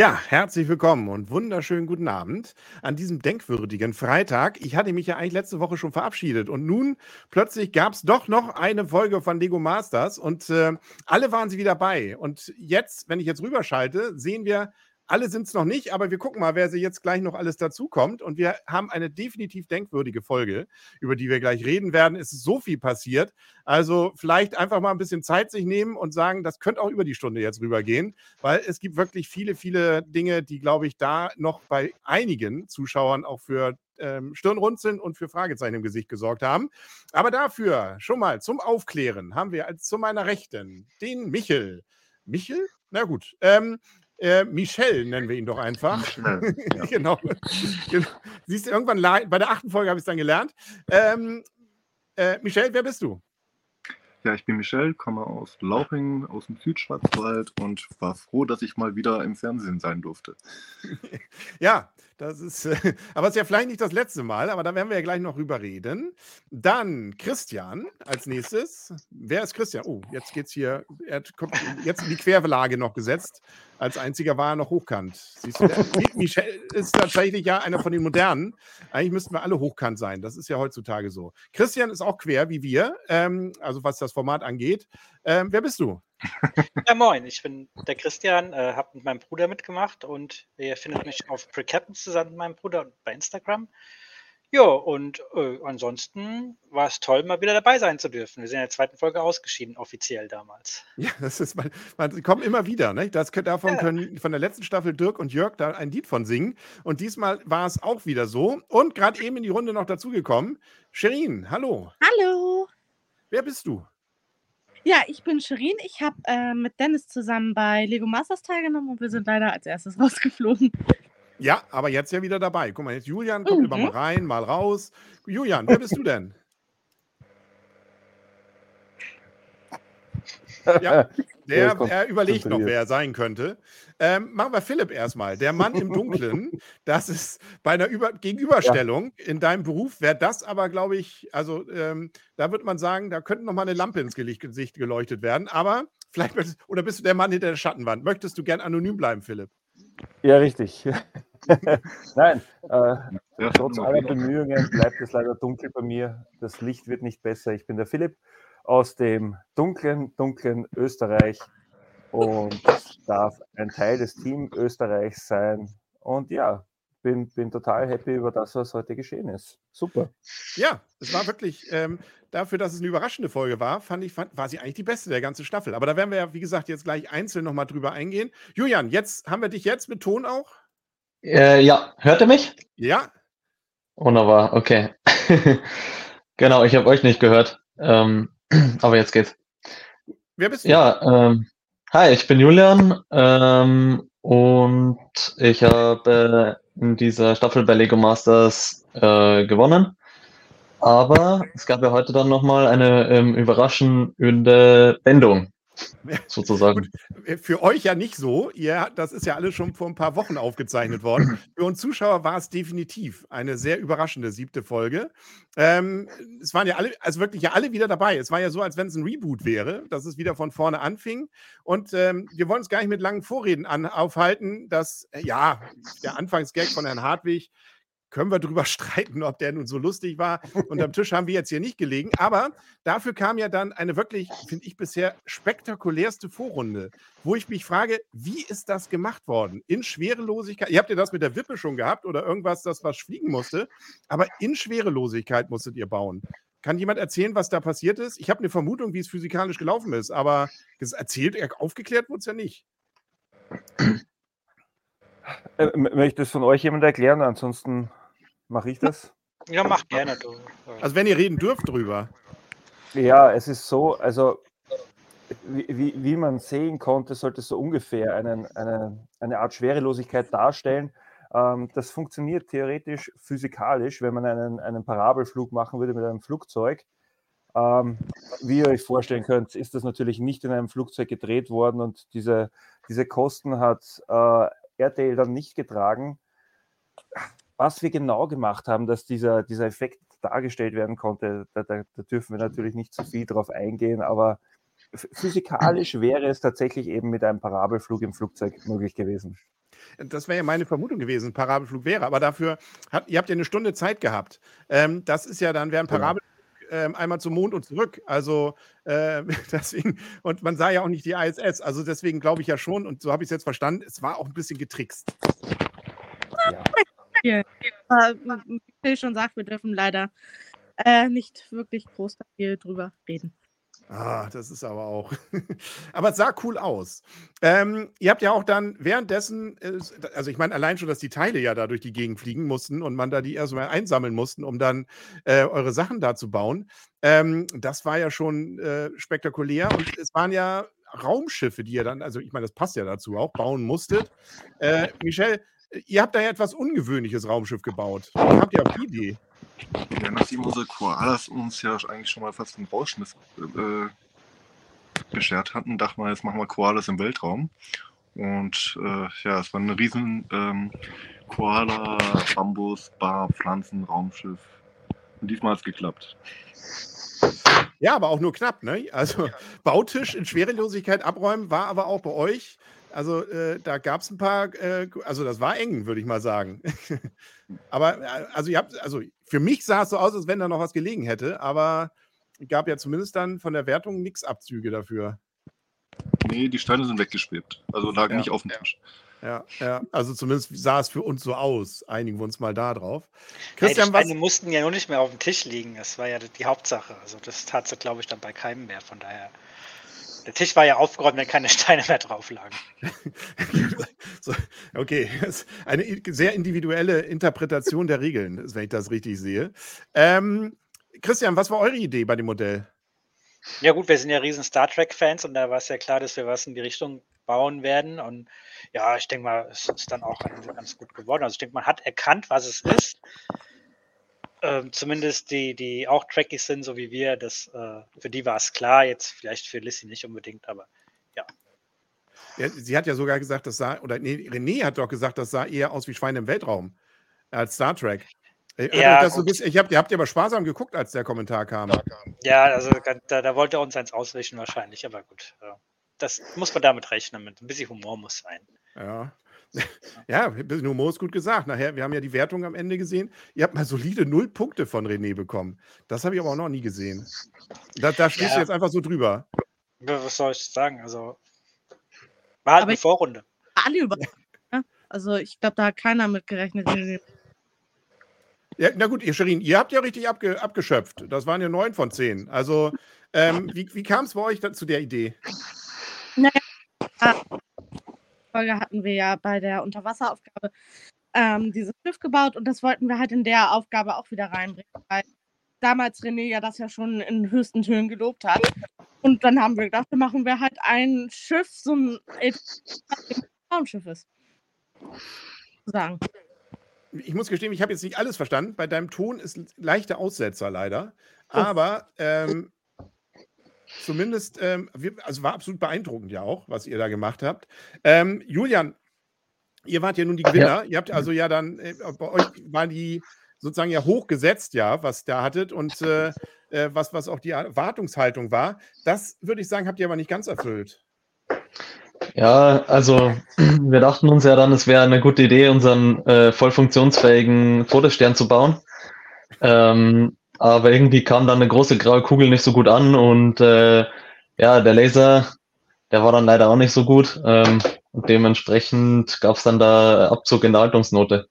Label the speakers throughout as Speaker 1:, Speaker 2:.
Speaker 1: Ja, herzlich willkommen und wunderschönen guten Abend an diesem denkwürdigen Freitag. Ich hatte mich ja eigentlich letzte Woche schon verabschiedet und nun plötzlich gab es doch noch eine Folge von Lego Masters und äh, alle waren sie wieder bei. Und jetzt, wenn ich jetzt rüberschalte, sehen wir alle sind es noch nicht, aber wir gucken mal, wer sie jetzt gleich noch alles dazukommt. Und wir haben eine definitiv denkwürdige Folge, über die wir gleich reden werden. Es ist so viel passiert. Also vielleicht einfach mal ein bisschen Zeit sich nehmen und sagen, das könnte auch über die Stunde jetzt rübergehen, weil es gibt wirklich viele, viele Dinge, die, glaube ich, da noch bei einigen Zuschauern auch für ähm, Stirnrunzeln und für Fragezeichen im Gesicht gesorgt haben. Aber dafür schon mal zum Aufklären haben wir als zu meiner Rechten den Michel. Michel? Na gut. Ähm, äh, Michel nennen wir ihn doch einfach. Michel, ja. genau. Siehst du, irgendwann bei der achten Folge habe ich es dann gelernt. Ähm, äh, Michel, wer bist du?
Speaker 2: Ja, ich bin Michel, komme aus Lauching, aus dem Südschwarzwald und war froh, dass ich mal wieder im Fernsehen sein durfte.
Speaker 1: ja, das ist, äh, aber es ist ja vielleicht nicht das letzte Mal, aber da werden wir ja gleich noch drüber reden. Dann Christian als nächstes. Wer ist Christian? Oh, jetzt geht's hier, er kommt jetzt in die Querlage noch gesetzt. Als einziger war er noch hochkant. Siehst du, der, Michel ist tatsächlich ja einer von den modernen. Eigentlich müssten wir alle hochkant sein. Das ist ja heutzutage so. Christian ist auch quer wie wir, ähm, also was das Format angeht. Ähm, wer bist du?
Speaker 3: Ja, moin, ich bin der Christian, äh, habe mit meinem Bruder mitgemacht und ihr findet mich auf Precaptains zusammen mit meinem Bruder bei Instagram. Ja, und äh, ansonsten war es toll, mal wieder dabei sein zu dürfen. Wir sind in der zweiten Folge ausgeschieden, offiziell damals.
Speaker 1: Ja, das ist, man, man kommt immer wieder. Ne? Das, davon ja. können von der letzten Staffel Dirk und Jörg da ein Lied von singen. Und diesmal war es auch wieder so. Und gerade eben in die Runde noch dazugekommen. Sherin, hallo.
Speaker 4: Hallo.
Speaker 1: Wer bist du?
Speaker 4: Ja, ich bin Shirin. Ich habe äh, mit Dennis zusammen bei Lego Masters teilgenommen und wir sind leider als erstes rausgeflogen.
Speaker 1: Ja, aber jetzt ja wieder dabei. Guck mal, jetzt Julian kommt mhm. immer mal rein, mal raus. Julian, wer bist du denn? Ja, der er überlegt noch, wer er sein könnte. Ähm, machen wir Philipp erstmal. Der Mann im Dunklen, das ist bei einer Über Gegenüberstellung ja. in deinem Beruf, wäre das aber, glaube ich, also ähm, da würde man sagen, da könnte noch mal eine Lampe ins Gesicht geleuchtet werden. Aber vielleicht, oder bist du der Mann hinter der Schattenwand? Möchtest du gern anonym bleiben, Philipp?
Speaker 5: Ja, richtig. Nein, äh, trotz aller Bemühungen bleibt es leider dunkel bei mir. Das Licht wird nicht besser. Ich bin der Philipp aus dem dunklen, dunklen Österreich und darf ein Teil des Team Österreichs sein. Und ja, bin, bin total happy über das, was heute geschehen ist. Super.
Speaker 1: Ja, es war wirklich, ähm, dafür, dass es eine überraschende Folge war, fand ich, fand, war sie eigentlich die beste der ganzen Staffel. Aber da werden wir ja, wie gesagt, jetzt gleich einzeln nochmal drüber eingehen. Julian, jetzt haben wir dich jetzt mit Ton auch?
Speaker 6: Äh, ja, hört ihr mich?
Speaker 1: Ja.
Speaker 6: Wunderbar, okay. genau, ich habe euch nicht gehört. Ähm, aber jetzt geht's.
Speaker 1: Wer bist du?
Speaker 6: Ja, ähm, hi, ich bin Julian ähm, und ich habe in dieser Staffel bei Lego Masters äh, gewonnen. Aber es gab ja heute dann nochmal eine ähm, überraschende Wendung sozusagen.
Speaker 1: Gut, für euch ja nicht so. Ihr, das ist ja alles schon vor ein paar Wochen aufgezeichnet worden. Für uns Zuschauer war es definitiv eine sehr überraschende siebte Folge. Ähm, es waren ja alle, also wirklich ja alle wieder dabei. Es war ja so, als wenn es ein Reboot wäre, dass es wieder von vorne anfing. Und ähm, wir wollen uns gar nicht mit langen Vorreden an, aufhalten, dass, äh, ja, der Anfangsgag von Herrn Hartwig können wir darüber streiten, ob der nun so lustig war. Unterm Tisch haben wir jetzt hier nicht gelegen. Aber dafür kam ja dann eine wirklich, finde ich, bisher spektakulärste Vorrunde, wo ich mich frage, wie ist das gemacht worden? In Schwerelosigkeit. Ihr habt ja das mit der Wippe schon gehabt oder irgendwas, das was fliegen musste. Aber in Schwerelosigkeit musstet ihr bauen. Kann jemand erzählen, was da passiert ist? Ich habe eine Vermutung, wie es physikalisch gelaufen ist, aber erzählt, aufgeklärt wurde es ja nicht.
Speaker 5: Äh, möchte es von euch jemand erklären? Ansonsten Mache ich das?
Speaker 3: Ja, mach gerne. Du.
Speaker 1: Also wenn ihr reden dürft drüber.
Speaker 5: Ja, es ist so, also wie, wie, wie man sehen konnte, sollte es so ungefähr einen, eine, eine Art Schwerelosigkeit darstellen. Ähm, das funktioniert theoretisch physikalisch, wenn man einen, einen Parabelflug machen würde mit einem Flugzeug. Ähm, wie ihr euch vorstellen könnt, ist das natürlich nicht in einem Flugzeug gedreht worden und diese, diese Kosten hat äh, RTL dann nicht getragen was wir genau gemacht haben, dass dieser, dieser Effekt dargestellt werden konnte, da, da, da dürfen wir natürlich nicht zu viel drauf eingehen, aber physikalisch wäre es tatsächlich eben mit einem Parabelflug im Flugzeug möglich gewesen.
Speaker 1: das wäre ja meine Vermutung gewesen, Parabelflug wäre. Aber dafür, hat, ihr habt ja eine Stunde Zeit gehabt. Ähm, das ist ja dann, wäre ein
Speaker 5: Genau.
Speaker 1: Parabelflug ähm, einmal zum Mond und zurück. Also äh, deswegen, und man sah ja auch nicht die ISS. Also deswegen glaube ich ja schon, und so habe ich es jetzt verstanden, es war auch ein bisschen getrickst.
Speaker 5: Ja.
Speaker 4: Aber, wie Phil schon sagt, wir dürfen leider äh, nicht wirklich groß da viel drüber reden.
Speaker 1: Ah, das ist aber auch. aber es sah cool aus. Ähm, ihr habt ja auch dann währenddessen, äh, also ich meine, allein schon, dass die Teile ja da durch die Gegend fliegen mussten und man da die erstmal einsammeln mussten, um dann äh, eure Sachen da zu bauen. Ähm, das war ja schon äh, spektakulär und es waren ja Raumschiffe, die ihr dann, also ich meine, das passt ja dazu auch, bauen musstet. Äh, Michel, ihr habt da ja etwas ungewöhnliches Raumschiff gebaut. Wie habt ihr auf die Idee?
Speaker 2: Ja, nachdem unsere Koalas uns ja eigentlich schon mal fast einen Rausschmiss äh, beschert hatten, dachten wir, jetzt machen wir Koalas im Weltraum. Und äh, ja, es war ein riesen ähm, Koala, Bambus, Bar, Pflanzen, Raumschiff. Und diesmal hat es geklappt.
Speaker 1: Ja, aber auch nur knapp, ne? Also Bautisch in Schwerelosigkeit abräumen war aber auch bei euch. Also äh, da gab es ein paar, äh, also das war eng, würde ich mal sagen. aber äh, also ihr habt, also für mich sah es so aus, als wenn da noch was gelegen hätte, aber gab ja zumindest dann von der Wertung nichts Abzüge dafür.
Speaker 2: Nee, die Steine sind weggeschwebt. Also lagen
Speaker 1: Ja.
Speaker 2: nicht auf dem Tisch.
Speaker 1: Ja, ja, also zumindest sah es für uns so aus. Einigen wir uns mal da drauf.
Speaker 3: Hey, die
Speaker 1: Christian, was,
Speaker 3: Steine mussten ja nur nicht mehr auf dem Tisch liegen. Das war ja die Hauptsache. Also das tat sie, glaube ich, dann bei keinem mehr. Von daher. Der Tisch war ja aufgeräumt, wenn keine Steine mehr drauf lagen.
Speaker 1: so, okay, eine sehr individuelle Interpretation der Regeln, wenn ich das richtig sehe. Ähm, Christian, was war eure Idee bei dem Modell?
Speaker 3: Ja gut, wir sind ja riesen Star Trek-Fans und da war es ja klar, dass wir was in die Richtung bauen werden. Und ja, ich denke mal, es ist dann auch ganz gut geworden. Also ich denke, man hat erkannt, was es ist. Ähm, zumindest die, die auch Trekkies sind, so wie wir, das, äh, für die war es klar, jetzt vielleicht für Lissy nicht unbedingt, aber
Speaker 1: Ja, sie hat ja sogar gesagt, das sah, oder nee, René hat doch gesagt, das sah eher aus wie Schweine im Weltraum als Star Trek. Äh, hat
Speaker 3: Ja,
Speaker 1: so bisschen- ich hab, ihr habt ja aber sparsam geguckt, als der Kommentar kam.
Speaker 3: ja, also da, da wollte er uns eins auswischen wahrscheinlich, aber gut. Ja. Das muss man damit rechnen, mit ein bisschen Humor muss sein.
Speaker 1: Ja. Ja, ein bisschen Humor ist gut gesagt. Nachher, wir haben ja die Wertung am Ende gesehen. Ihr habt mal solide null Punkte von René bekommen. Das habe ich aber auch noch nie gesehen. Da, da stehst
Speaker 3: Ja.
Speaker 1: du jetzt einfach so drüber.
Speaker 3: Was soll ich sagen? Also war halt
Speaker 4: Aber
Speaker 3: eine
Speaker 4: ich-
Speaker 3: Vorrunde.
Speaker 4: Alle über. Ne? Also ich glaube, da hat keiner mit gerechnet.
Speaker 1: Ja, na gut, ihr Scherin, ihr habt ja richtig abge, abgeschöpft. Das waren ja neun von zehn. Also, ähm, wie, wie kam es bei euch da, zu der Idee?
Speaker 4: Folge hatten wir ja bei der Unterwasseraufgabe ähm, dieses Schiff gebaut und das wollten wir halt in der Aufgabe auch wieder reinbringen, weil damals René ja das ja schon in höchsten Tönen gelobt hat. Und dann haben wir gedacht, wir machen wir halt ein Schiff, so ein Raumschiff ist. Sagen.
Speaker 1: Ich muss gestehen, ich habe jetzt nicht alles verstanden. Bei deinem Ton ist leichte Aussetzer leider.
Speaker 4: Oh.
Speaker 1: Aber ähm, zumindest, ähm, wir, also war absolut beeindruckend ja auch, was ihr da gemacht habt. Ähm, Julian, ihr wart ja nun die Gewinner. Ihr habt also ja dann, äh, bei euch waren die sozusagen ja hochgesetzt, ja, was da hattet und äh, äh, was, was auch die Erwartungshaltung war. Das würde ich sagen, habt ihr aber nicht ganz erfüllt.
Speaker 6: Ja, also wir dachten uns ja dann, es wäre eine gute Idee, unseren äh, voll funktionsfähigen Todesstern zu bauen. Ähm, aber irgendwie kam dann eine große graue Kugel nicht so gut an und äh, ja, der Laser, der war dann leider auch nicht so gut. Ähm, und dementsprechend gab es dann da Abzug in der Haltungsnote.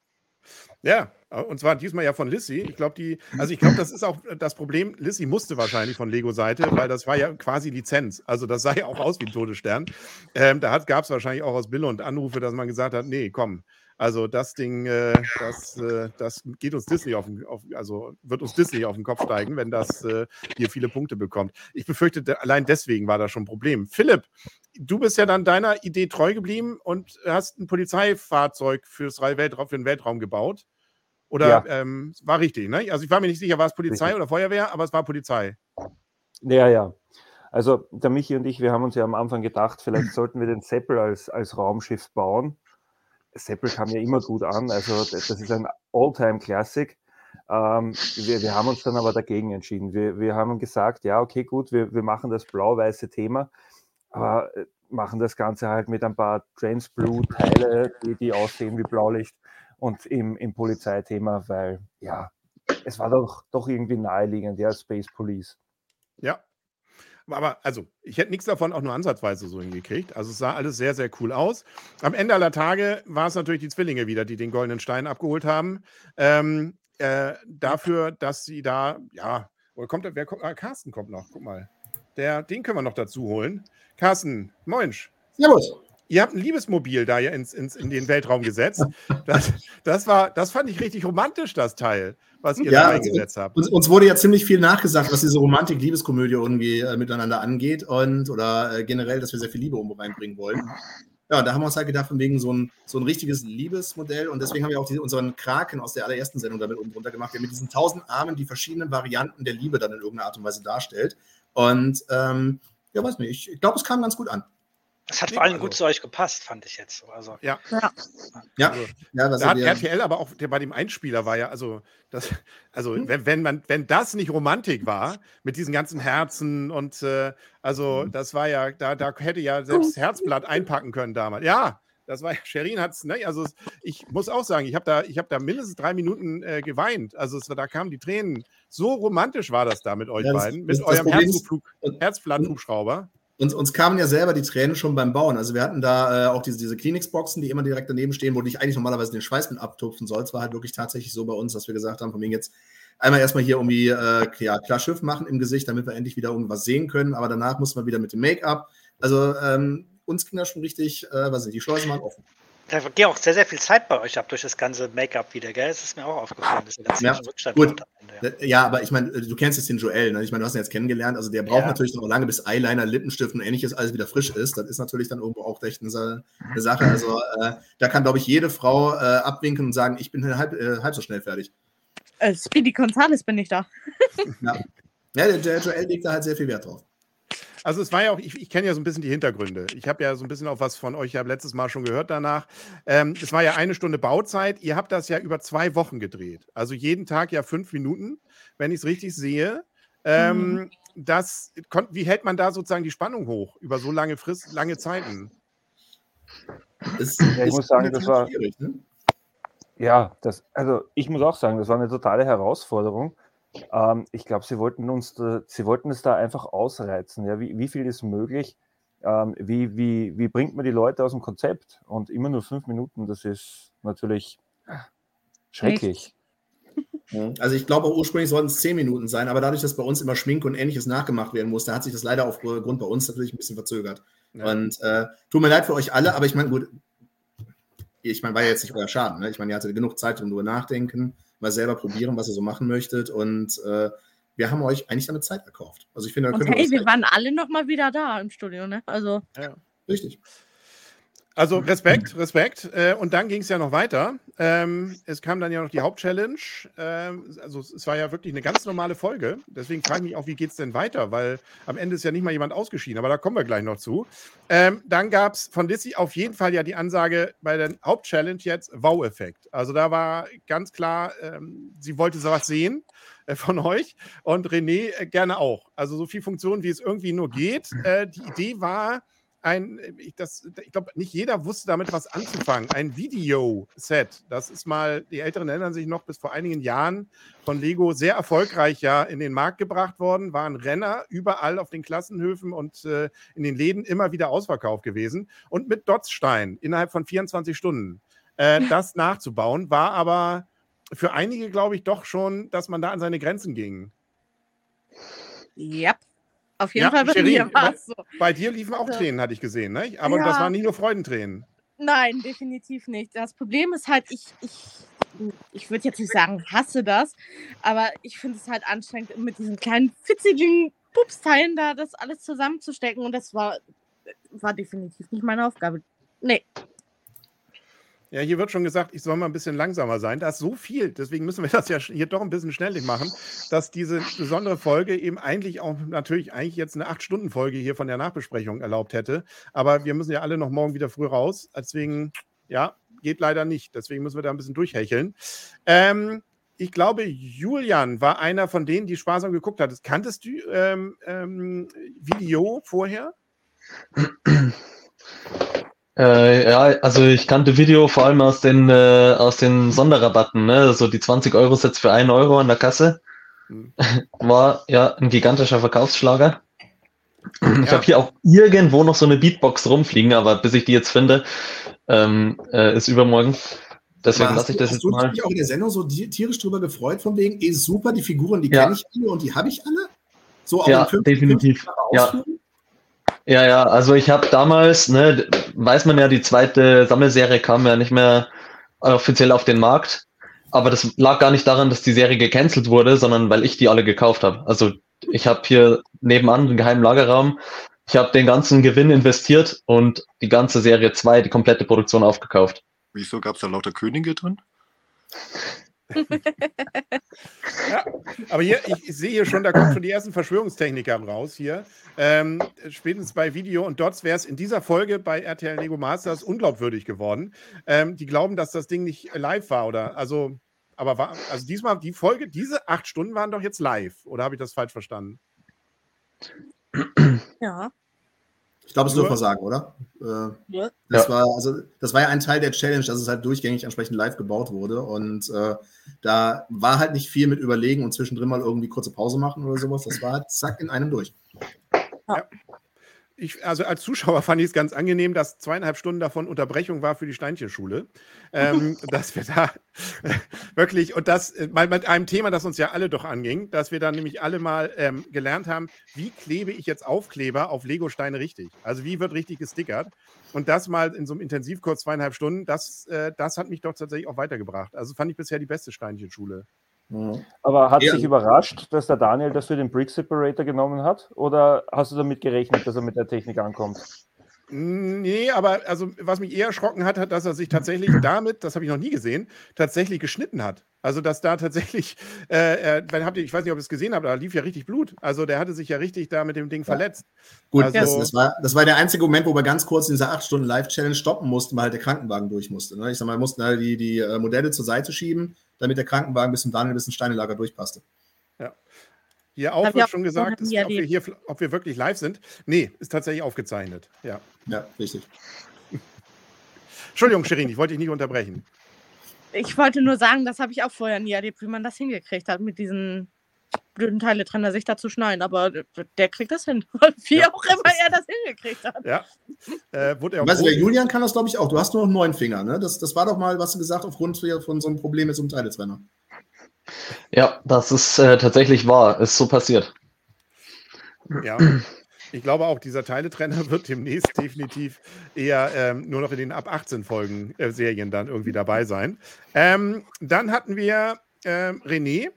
Speaker 1: Ja, und zwar diesmal ja von Lissy. Ich glaube, die, also ich glaube, das ist auch das Problem. Lissy musste wahrscheinlich von Lego-Seite, weil das war ja quasi Lizenz. Also das sah ja auch aus wie ein Todesstern. Ähm, da gab es wahrscheinlich auch aus Bille und Anrufe, dass man gesagt hat, nee, komm. Also das Ding, äh, das, äh, das geht uns Disney auf den, auf, also wird uns Disney auf den Kopf steigen, wenn das äh, hier viele Punkte bekommt. Ich befürchte, allein deswegen war das schon ein Problem. Philipp, du bist ja dann deiner Idee treu geblieben und hast ein Polizeifahrzeug fürs Ra- Weltraum, für den Weltraum gebaut. Oder
Speaker 5: Ja.
Speaker 1: ähm, war richtig, ne? Also ich war mir nicht sicher, war es Polizei
Speaker 5: Richtig.
Speaker 1: oder Feuerwehr, aber es war Polizei.
Speaker 5: Ja, ja. Also der Michi und ich, wir haben uns ja am Anfang gedacht, vielleicht sollten wir den Seppel als, als Raumschiff bauen. Seppel kam ja immer gut an, also das ist ein All-Time-Classic. Ähm, wir, wir haben uns dann aber dagegen entschieden. Wir, wir haben gesagt, ja, okay, gut, wir, wir machen das blau-weiße Thema. aber äh, machen das Ganze halt mit ein paar Trans Blue Teile, die, die aussehen wie Blaulicht und im, im Polizeithema, weil ja, es war doch, doch irgendwie naheliegend, ja, Space Police.
Speaker 1: Ja. Aber also, ich hätte nichts davon auch nur ansatzweise so hingekriegt. Also es sah alles sehr, sehr cool aus. Am Ende aller Tage war es natürlich die Zwillinge wieder, die den goldenen Stein abgeholt haben. Ähm, äh, dafür, dass sie da, ja, oder kommt, wer kommt, ah, Carsten kommt noch, guck mal. Der, den können wir noch dazu holen. Carsten, moinsch.
Speaker 7: Servus.
Speaker 1: Ihr habt ein Liebesmobil da ja ins, ins, in den Weltraum gesetzt. Das, das, war, das fand ich richtig romantisch, das Teil, was ihr
Speaker 7: Ja,
Speaker 1: da
Speaker 7: also,
Speaker 1: eingesetzt habt.
Speaker 7: Uns, uns wurde ja ziemlich viel nachgesagt, was diese Romantik-Liebeskomödie irgendwie äh, miteinander angeht und oder äh, generell, dass wir sehr viel Liebe um reinbringen wollen. Ja, da haben wir uns halt gedacht, von wegen so ein, so ein richtiges Liebesmodell und deswegen haben wir auch diese, unseren Kraken aus der allerersten Sendung damit unten drunter gemacht, der mit diesen tausend Armen die verschiedenen Varianten der Liebe dann in irgendeiner Art und Weise darstellt. Und ähm, ja, weiß nicht, ich, ich glaube, es kam ganz gut an.
Speaker 3: Das hat vor allem
Speaker 1: also-
Speaker 3: gut zu euch gepasst, fand ich jetzt so. Also,
Speaker 1: Ja,
Speaker 4: Ja.
Speaker 7: Ja,
Speaker 1: Also,
Speaker 7: ja
Speaker 1: da hat RTL aber auch, der bei dem Einspieler war ja, also, das, also
Speaker 7: Hm?
Speaker 1: wenn, wenn, man, wenn das nicht Romantik war, mit diesen ganzen Herzen und äh, also
Speaker 7: Hm.
Speaker 1: das war ja, da, da hätte ja selbst Herzblatt einpacken können damals. Ja, das war ja, Sherin hat es, ne, also ich muss auch sagen, ich habe da, ich habe da mindestens drei Minuten äh, geweint. Also es, da kamen die Tränen. So romantisch war das da mit euch
Speaker 7: Ja, das-
Speaker 1: beiden, mit
Speaker 7: das
Speaker 1: eurem
Speaker 7: Problem uns, uns kamen ja selber die Tränen schon beim Bauen. Also wir hatten da äh, auch diese, diese Kleenex-Boxen, die immer direkt daneben stehen, wo du dich eigentlich normalerweise den Schweiß mit abtupfen sollst. War halt wirklich tatsächlich so bei uns, dass wir gesagt haben, von wegen jetzt einmal erstmal hier irgendwie äh, ja, klar Schiff machen im Gesicht, damit wir endlich wieder irgendwas sehen können. Aber danach mussten wir wieder mit dem Make-up. Also ähm, uns ging das schon richtig, äh, was sind die Schleusen waren offen.
Speaker 3: Da geht auch sehr, sehr viel Zeit bei euch ab durch das ganze Make-up wieder, gell? Das ist mir auch aufgefallen, dass ihr da ziemlich
Speaker 7: Ja,
Speaker 3: im Rückstand
Speaker 7: gut.
Speaker 3: Ende, ja.
Speaker 7: Ja, aber ich meine, äh, du kennst jetzt den Joel, ne? Ich meine, du hast ihn jetzt kennengelernt. Also der braucht
Speaker 3: Ja.
Speaker 7: natürlich noch lange, bis Eyeliner, Lippenstift und ähnliches alles wieder frisch ist. Das ist natürlich dann irgendwo auch echt eine, eine Sache. Also äh, da kann, glaube ich, jede Frau äh, abwinken und sagen, ich bin halb, äh, halb so schnell fertig.
Speaker 4: Äh, Speedy Gonzales bin ich da.
Speaker 7: Ja, der, der Joel legt da halt sehr viel Wert drauf.
Speaker 1: Also es war ja auch, ich, ich kenne ja so ein bisschen die Hintergründe. Ich habe ja so ein bisschen auch was von euch ja letztes Mal schon gehört danach. Ähm, es war ja eine Stunde Bauzeit. Ihr habt das ja über zwei Wochen gedreht. Also jeden Tag ja fünf Minuten, wenn ich es richtig sehe. Ähm, das, kon- wie hält man da sozusagen die Spannung hoch über so lange Frist, lange Zeiten?
Speaker 7: Ist,
Speaker 5: Ja, ich muss sagen, das war-
Speaker 7: ne?
Speaker 5: Ja, das, also ich muss auch sagen, das war eine totale Herausforderung. Ähm, ich glaube, sie wollten uns, da, sie wollten es da einfach ausreizen. Ja, wie, wie viel ist möglich? Ähm, wie, wie, wie bringt man die Leute aus dem Konzept? Und immer nur fünf Minuten, das ist natürlich schrecklich.
Speaker 7: Also ich glaube, auch ursprünglich sollten es zehn Minuten sein, aber dadurch, dass bei uns immer Schminke und ähnliches nachgemacht werden musste, hat sich das leider aufgrund bei uns natürlich ein bisschen verzögert.
Speaker 1: Ja.
Speaker 7: Und äh, tut mir leid für euch alle, aber ich meine, gut, ich meine, war ja jetzt nicht euer Schaden. Ne? Ich meine, ihr hattet genug Zeit, um drüber nachdenken, mal selber probieren, was ihr so machen möchtet. Und äh, wir haben euch eigentlich damit Zeit erkauft. Also ich finde, da
Speaker 4: Und hey,
Speaker 7: uns
Speaker 4: wir waren alle noch mal wieder da im Studio, ne? Also,
Speaker 7: richtig.
Speaker 1: Also Respekt, Respekt. Äh, und dann ging es ja noch weiter. Ähm, es kam dann ja noch die Hauptchallenge. Ähm, also es war ja wirklich eine ganz normale Folge. Deswegen frage ich mich auch, wie geht es denn weiter? Weil am Ende ist ja nicht mal jemand ausgeschieden, aber da kommen wir gleich noch zu. Ähm, dann gab es von Lissy auf jeden Fall ja die Ansage bei der Hauptchallenge jetzt Wow-Effekt. Also da war ganz klar, ähm, sie wollte sowas sehen äh, von euch und René äh, gerne auch. Also so viel Funktion, wie es irgendwie nur geht. Äh, die Idee war, ein, ich, das- ich glaube, nicht jeder wusste damit was anzufangen. Ein Videoset. Das ist mal, die Älteren erinnern sich noch, bis vor einigen Jahren von Lego sehr erfolgreich ja in den Markt gebracht worden, waren Renner überall auf den Klassenhöfen und äh, in den Läden immer wieder ausverkauft gewesen. Und mit Dotzstein innerhalb von 24 Stunden äh, das nachzubauen, war aber für einige, glaube ich, doch schon, dass man da an seine Grenzen ging.
Speaker 4: yep. Auf jeden
Speaker 1: Ja,
Speaker 4: Fall bei
Speaker 1: Shirin,
Speaker 4: mir war es so.
Speaker 1: Bei dir liefen auch
Speaker 4: Also-
Speaker 1: Tränen, hatte ich gesehen, ne? Aber das
Speaker 4: Ja.
Speaker 1: waren nicht nur Freudentränen.
Speaker 4: Nein, definitiv nicht. Das Problem ist halt, ich, ich, ich würde jetzt nicht sagen, hasse das, aber ich finde es halt anstrengend, mit diesen kleinen fitzigen Pupsteilen da das alles zusammenzustecken und das war, war definitiv nicht meine Aufgabe. Nee.
Speaker 1: Ja, hier wird schon gesagt, ich soll mal ein bisschen langsamer sein. Da ist so viel, deswegen müssen wir das ja hier doch ein bisschen schnellig machen, dass diese besondere Folge eben eigentlich auch natürlich eigentlich jetzt eine 8-Stunden-Folge hier von der Nachbesprechung erlaubt hätte. Aber wir müssen ja alle noch morgen wieder früh raus. Deswegen, ja, geht leider nicht. Deswegen müssen wir da ein bisschen durchhecheln. Ähm, ich glaube, Julian war einer von denen, die sparsam geguckt hat. Kanntest du ähm, ähm, Video vorher?
Speaker 6: Äh, ja, also ich kannte Video vor allem aus den, äh, aus den Sonderrabatten, ne? So die 20 Euro Sets für 1 Euro an der Kasse.
Speaker 1: Hm.
Speaker 6: War ja ein gigantischer Verkaufsschlager. Ich
Speaker 1: Ja.
Speaker 6: habe hier auch irgendwo noch so eine Beatbox rumfliegen, aber bis ich die jetzt finde, ähm, äh, ist übermorgen. Deswegen lasse ich
Speaker 7: hast,
Speaker 6: das
Speaker 7: hast
Speaker 6: jetzt
Speaker 7: du
Speaker 6: mal.
Speaker 7: dich auch in der Sendung so ti- tierisch drüber gefreut, von wegen, eh super, die Figuren, die
Speaker 6: Ja.
Speaker 7: kenne ich alle und die habe ich alle? So
Speaker 6: Ja, definitiv. Ja. Ja, ja, also ich habe damals, ne, weiß man ja, die zweite Sammelserie kam ja nicht mehr offiziell auf den Markt. Aber das lag gar nicht daran, dass die Serie gecancelt wurde, sondern weil ich die alle gekauft habe. Also ich habe hier nebenan einen geheimen Lagerraum. Ich habe den ganzen Gewinn investiert und die ganze Serie 2, die komplette Produktion aufgekauft.
Speaker 2: Wieso gab es da lauter Könige drin?
Speaker 1: Ja, aber hier, ich, sehe hier schon, da kommen schon die ersten Verschwörungstechniker raus hier. Ähm, spätestens bei Video und Dots wäre es in dieser Folge bei RTL Lego Masters unglaubwürdig geworden. Ähm, die glauben, dass das Ding nicht live war oder also, aber war, also diesmal die Folge, diese acht Stunden waren doch jetzt live, oder habe ich das falsch verstanden?
Speaker 4: Ja.
Speaker 7: Ich glaube, das
Speaker 1: Nur-
Speaker 7: dürfen wir sagen, oder? Äh,
Speaker 4: Ja.
Speaker 7: das,
Speaker 6: Ja.
Speaker 7: war, also, das war ja ein Teil der Challenge, dass es halt durchgängig entsprechend live gebaut wurde. Und äh, da war halt nicht viel mit Überlegen und zwischendrin mal irgendwie kurze Pause machen oder sowas. Das war halt zack in einem durch.
Speaker 1: Ich, also als Zuschauer fand ich es ganz angenehm, dass zweieinhalb Stunden davon Unterbrechung war für die Steinchenschule. Ähm, dass wir da wirklich, und das äh, mal mit einem Thema, das uns ja alle doch anging, dass wir dann nämlich alle mal ähm, gelernt haben, wie klebe ich jetzt Aufkleber auf Lego-Steine richtig? Also wie wird richtig gestickert? Und das mal in so einem Intensivkurs zweieinhalb Stunden, das, äh, das hat mich doch tatsächlich auch weitergebracht. Also fand ich bisher die beste Steinchenschule.
Speaker 7: Mhm.
Speaker 5: Aber hat
Speaker 7: Ja.
Speaker 5: dich überrascht, dass der Daniel das für den Brick Separator genommen hat? Oder hast du damit gerechnet, dass er mit der Technik ankommt?
Speaker 1: Nee, aber also was mich eher erschrocken hat, hat, dass er sich tatsächlich damit, das habe ich noch nie gesehen, tatsächlich geschnitten hat. Also dass da tatsächlich, äh, äh, habt ihr, ich weiß nicht, ob ihr es gesehen habt, aber da lief ja richtig Blut. Also der hatte sich ja richtig da mit dem Ding verletzt.
Speaker 7: Gut,
Speaker 1: Also-
Speaker 7: das, das, war, das war der einzige Moment, wo wir ganz kurz in dieser 8-Stunden-Live-Challenge stoppen mussten, weil halt der Krankenwagen durch musste. Ne? Ich sag mal, wir mussten halt die, die äh, Modelle zur Seite schieben, damit der Krankenwagen bis zum Daniel bis zum Steinelager durchpasste.
Speaker 1: Hier auch wird schon gesagt, ist, ob, wir hier, ob wir wirklich live sind. Nee, ist tatsächlich aufgezeichnet. Ja.
Speaker 7: Ja, richtig.
Speaker 1: Entschuldigung, Shirin, ich wollte dich nicht unterbrechen.
Speaker 4: Ich wollte nur sagen, das habe ich auch vorher nie erlebt, wie man das hingekriegt hat, mit diesen blöden Teile sich da zu schneiden. Aber der kriegt das hin. Wie
Speaker 1: Ja,
Speaker 4: auch immer
Speaker 1: ist-
Speaker 4: er das hingekriegt hat.
Speaker 1: Ja. Äh, wurde er auch
Speaker 7: Weißt du, der Julian kann das, glaube ich, auch. Du hast nur noch neun Finger, ne? Das, das war doch mal, was du gesagt aufgrund hier von so einem Problem mit so einem Teiletrenner.
Speaker 6: Ja, das ist äh, tatsächlich wahr. Ist so passiert.
Speaker 1: Ja. Ich glaube auch, dieser Teiletrenner wird demnächst definitiv eher ähm, nur noch in den ab 18 Folgen äh, Serien dann irgendwie dabei sein. Ähm, dann hatten wir ähm, René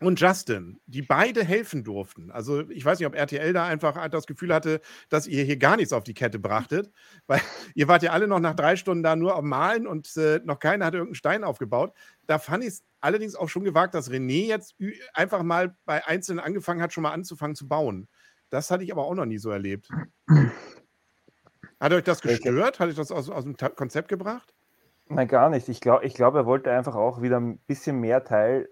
Speaker 1: und Justin, die beide helfen durften. Also ich weiß nicht, ob RTL da einfach das Gefühl hatte, dass ihr hier gar nichts auf die Kette brachtet, weil ihr wart ja alle noch nach drei Stunden da nur am Malen und äh, noch keiner hatte irgendeinen Stein aufgebaut. Da fand ich es allerdings auch schon gewagt, dass René jetzt einfach mal bei Einzelnen angefangen hat, schon mal anzufangen zu bauen. Das hatte ich aber auch noch nie so erlebt. Hat euch das gestört? Hat euch das aus, aus dem Konzept gebracht?
Speaker 5: Nein, gar nicht. Ich glaube, ich glaub, er wollte einfach auch wieder ein bisschen mehr Teil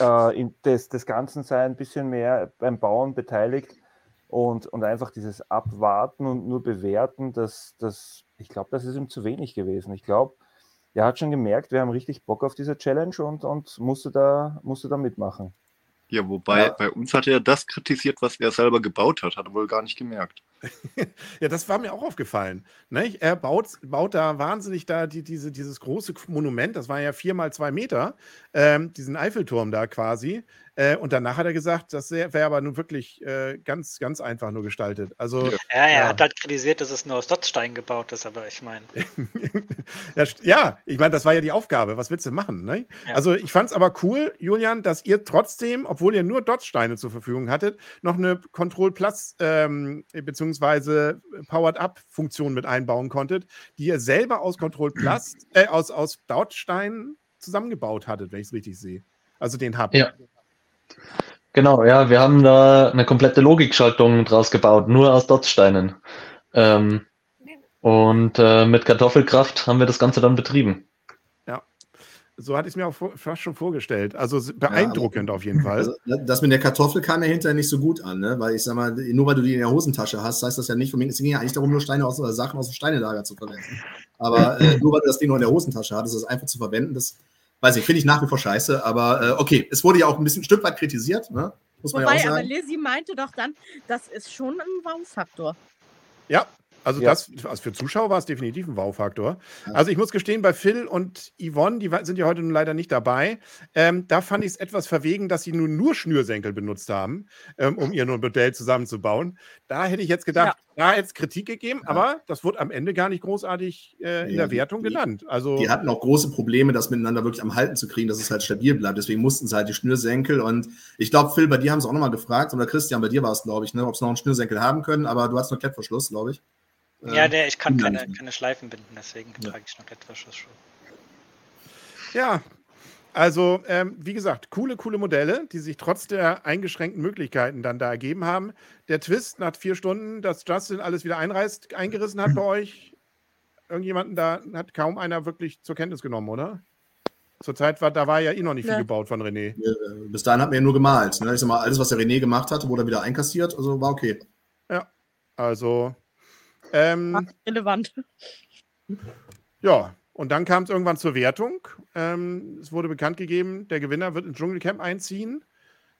Speaker 5: äh, in des, des Ganzen sein, ein bisschen mehr beim Bauen beteiligt und, und einfach dieses Abwarten und nur bewerten, das, das, ich glaube, das ist ihm zu wenig gewesen. Ich glaube, er hat schon gemerkt, wir haben richtig Bock auf diese Challenge und, und musste, da, musste da mitmachen.
Speaker 2: Ja, wobei
Speaker 7: Ja.
Speaker 2: bei uns hat er das kritisiert, was er selber gebaut hat, hat er wohl gar nicht gemerkt.
Speaker 1: Ja, das war mir auch aufgefallen. Ne? Er baut, baut da wahnsinnig da die, diese, dieses große Monument, das war ja vier mal zwei Meter, ähm, diesen Eiffelturm da quasi. Äh, und danach hat er gesagt, das wäre aber nun wirklich äh, ganz, ganz einfach nur gestaltet. Also,
Speaker 2: Ja.
Speaker 3: Er
Speaker 1: Ja.
Speaker 3: hat halt kritisiert, dass es nur aus Dotzstein gebaut ist, aber ich meine.
Speaker 1: ja, ich meine, das war ja die Aufgabe. Was willst du machen? Ne?
Speaker 3: Ja.
Speaker 1: Also, ich fand es aber cool, Julian, dass ihr trotzdem, obwohl ihr nur Dodge-Steine zur Verfügung hattet, noch eine Control Plus ähm, beziehungsweise Powered Up-Funktion mit einbauen konntet, die ihr selber aus Control Plus, äh, aus, aus Dodge-Steinen zusammengebaut hattet, wenn ich es richtig sehe. Also den Hub.
Speaker 6: Ja. Genau, ja, wir haben da eine komplette Logikschaltung draus gebaut, nur aus Dotzsteinen. Ähm, und äh, mit Kartoffelkraft haben wir das Ganze dann betrieben.
Speaker 1: So hatte ich es mir auch vor, fast schon vorgestellt. Also beeindruckend ja, auf jeden Fall. Also,
Speaker 7: das mit der Kartoffel kam ja hinterher nicht so gut an, ne? weil ich sag mal, nur weil du die in der Hosentasche hast, heißt das ja nicht, es ging ja eigentlich darum, nur Steine aus oder Sachen aus dem Steinelager zu verwenden. Aber äh, nur weil du das Ding nur in der Hosentasche hattest, das einfach zu verwenden, das weiß ich, finde ich nach wie vor scheiße. Aber äh, okay, es wurde ja auch ein bisschen ein Stück weit kritisiert, ne?
Speaker 4: muss man Wobei, ja auch sagen. aber Lizzie meinte doch dann, das ist schon ein Wow-Faktor.
Speaker 1: Ja, also ja. das, also für Zuschauer war es definitiv ein Wow-Faktor. Ja. Also ich muss gestehen, bei Phil und Yvonne, die sind ja heute nun leider nicht dabei, ähm, da fand ich es etwas verwegen, dass sie nun nur Schnürsenkel benutzt haben, ähm, um ihr Modell zusammenzubauen. Da hätte ich jetzt gedacht, ja. da hätte es Kritik gegeben, aber das wurde am Ende gar nicht großartig äh, in der Wertung
Speaker 7: die,
Speaker 1: genannt. Also,
Speaker 7: die hatten auch große Probleme, das miteinander wirklich am Halten zu kriegen, dass es halt stabil bleibt. Deswegen mussten sie halt die Schnürsenkel und ich glaube, Phil, bei dir haben sie auch nochmal gefragt, oder Christian, bei dir war es, glaube ich, ne, ob sie noch einen Schnürsenkel haben können, aber du hast noch Klettverschluss, glaube ich.
Speaker 3: Ja, der, ich kann keine, keine Schleifen binden, deswegen ja. trage ich noch etwas schon.
Speaker 1: Ja, also ähm, wie gesagt, coole, coole Modelle, die sich trotz der eingeschränkten Möglichkeiten dann da ergeben haben. Der Twist nach vier Stunden, dass Justin alles wieder einreißt, eingerissen hat bei euch. Irgendjemanden da hat kaum einer wirklich zur Kenntnis genommen, oder? Zurzeit war, da war ja eh noch nicht viel ja. gebaut von René.
Speaker 7: Bis dahin hat man ja nur gemalt. Ne? Ich sag mal, alles, was der René gemacht hat, wurde wieder einkassiert, also war okay.
Speaker 1: Ja, also ähm,
Speaker 4: relevant.
Speaker 1: Ja, und dann kam es irgendwann zur Wertung. Ähm, es wurde bekannt gegeben, der Gewinner wird ins Dschungelcamp einziehen.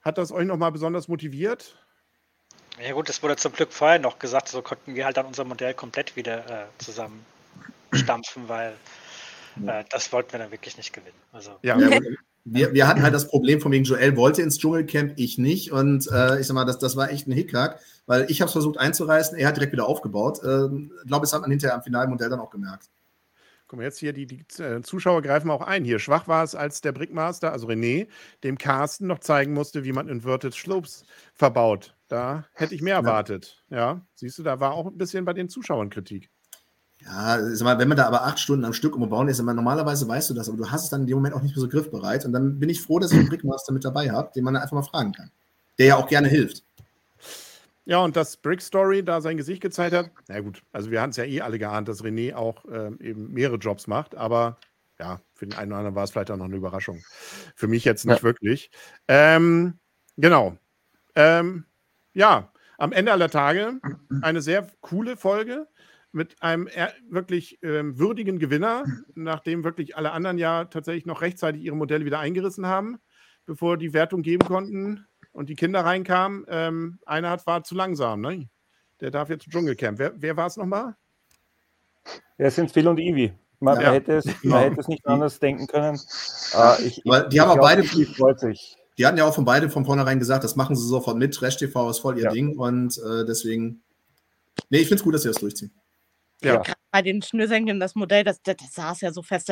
Speaker 1: Hat das euch nochmal besonders motiviert?
Speaker 3: Ja gut, das wurde zum Glück vorher noch gesagt, so konnten wir halt dann unser Modell komplett wieder äh, zusammenstampfen, weil äh, das wollten wir dann wirklich nicht gewinnen. Also,
Speaker 7: ja, ja wir, wir hatten halt das Problem von wegen, Joel wollte ins Dschungelcamp, ich nicht. Und äh, ich sag mal, das, das war echt ein Hickhack, weil ich habe es versucht einzureißen, er hat direkt wieder aufgebaut. Ähm, ich glaube, das hat man hinterher am finalen Modell dann auch gemerkt.
Speaker 1: Guck mal, jetzt hier, die, die äh, Zuschauer greifen auch ein. Hier, schwach war es, als der Brickmaster, also René, dem Carsten noch zeigen musste, wie man Inverted Slopes verbaut. Da hätte ich mehr erwartet. Ja. ja, siehst du, da war auch ein bisschen bei den Zuschauern Kritik.
Speaker 7: Ja, sag mal, wenn man da aber acht Stunden am Stück umbauen ist, normalerweise weißt du das, aber du hast es dann in dem Moment auch nicht mehr so griffbereit. Und dann bin ich froh, dass ich einen Brickmaster mit dabei habe, den man dann einfach mal fragen kann. Der ja auch gerne hilft.
Speaker 1: Ja, und dass Brick Story da sein Gesicht gezeigt hat, na gut, also wir haben es ja eh alle geahnt, dass René auch äh, eben mehrere Jobs macht, aber ja, für den einen oder anderen war es vielleicht auch noch eine Überraschung. Für mich jetzt nicht ja. wirklich. Ähm, genau. Ähm, ja, am Ende aller Tage eine sehr coole Folge mit einem wirklich ähm, würdigen Gewinner, nachdem wirklich alle anderen ja tatsächlich noch rechtzeitig ihre Modelle wieder eingerissen haben, bevor die Wertung geben konnten und die Kinder reinkamen. Ähm, einer hat, war zu langsam, ne? Der darf jetzt zum Dschungelcamp. Wer, wer war es nochmal?
Speaker 5: Ja, es sind Phil und Ivi. Man, ja. hätte, es, man genau. hätte es nicht anders denken können.
Speaker 7: Äh, ich, Weil die ich, haben auch beide. freut sich. Die hatten ja auch von beiden von vornherein gesagt, das machen sie sofort mit. Trash TV ist voll ihr ja. Ding und äh, deswegen. Nee, ich finde es gut, dass sie das durchziehen.
Speaker 4: Ja. ja. Bei den Schnürsenkeln, das Modell, das, das, das saß ja so fest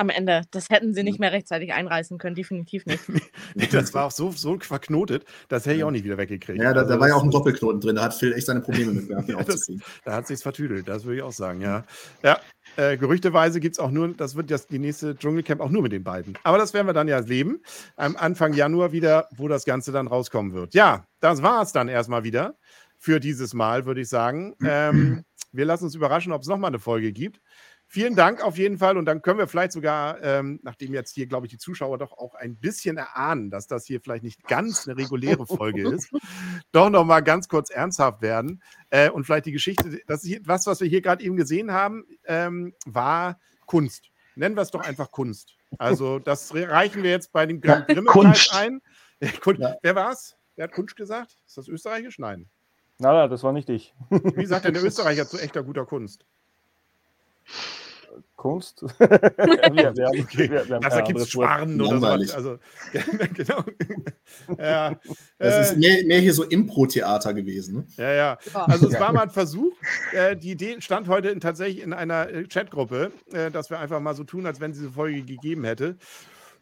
Speaker 4: am Ende. Das hätten sie nicht mehr rechtzeitig einreißen können, definitiv nicht.
Speaker 1: nee, das war auch so, so verknotet, das hätte ich auch nicht wieder weggekriegt.
Speaker 7: Ja, da, also, da war ja auch ein Doppelknoten drin, da hat Phil echt seine Probleme mit
Speaker 1: ja, das, Da hat sich's vertüdelt, das würde ich auch sagen, ja. Ja, äh, gerüchteweise gibt es auch nur, das wird das die nächste Dschungelcamp auch nur mit den beiden. Aber das werden wir dann ja leben. Am Anfang Januar wieder, wo das Ganze dann rauskommen wird. Ja, das war es dann erstmal wieder für dieses Mal, würde ich sagen. Ähm, wir lassen uns überraschen, ob es nochmal eine Folge gibt. Vielen Dank auf jeden Fall. Und dann können wir vielleicht sogar, ähm, nachdem jetzt hier, glaube ich, die Zuschauer doch auch ein bisschen erahnen, dass das hier vielleicht nicht ganz eine reguläre Folge ist, doch nochmal ganz kurz ernsthaft werden. Äh, und vielleicht die Geschichte, das hier, was, was wir hier gerade eben gesehen haben, ähm, war Kunst. Nennen wir es doch einfach Kunst. Also, das reichen wir jetzt bei dem Grimme-Preis ein. Ja. Wer war es? Wer hat Kunst gesagt? Ist das österreichisch? Nein.
Speaker 5: Nein, nein, das war nicht ich.
Speaker 1: Wie sagt denn der Österreicher zu echter guter Kunst?
Speaker 5: Kunst.
Speaker 1: wir, wir haben, okay. wir, wir haben da gibt es Schwarren oder so. Also,
Speaker 7: genau. ja, das äh, ist mehr, mehr, hier so Impro-Theater gewesen. Ne?
Speaker 1: Ja, ja. Also es war mal ein Versuch. Äh, die Idee stand heute in, tatsächlich in einer äh, Chatgruppe, äh, dass wir einfach mal so tun, als wenn es diese Folge gegeben hätte.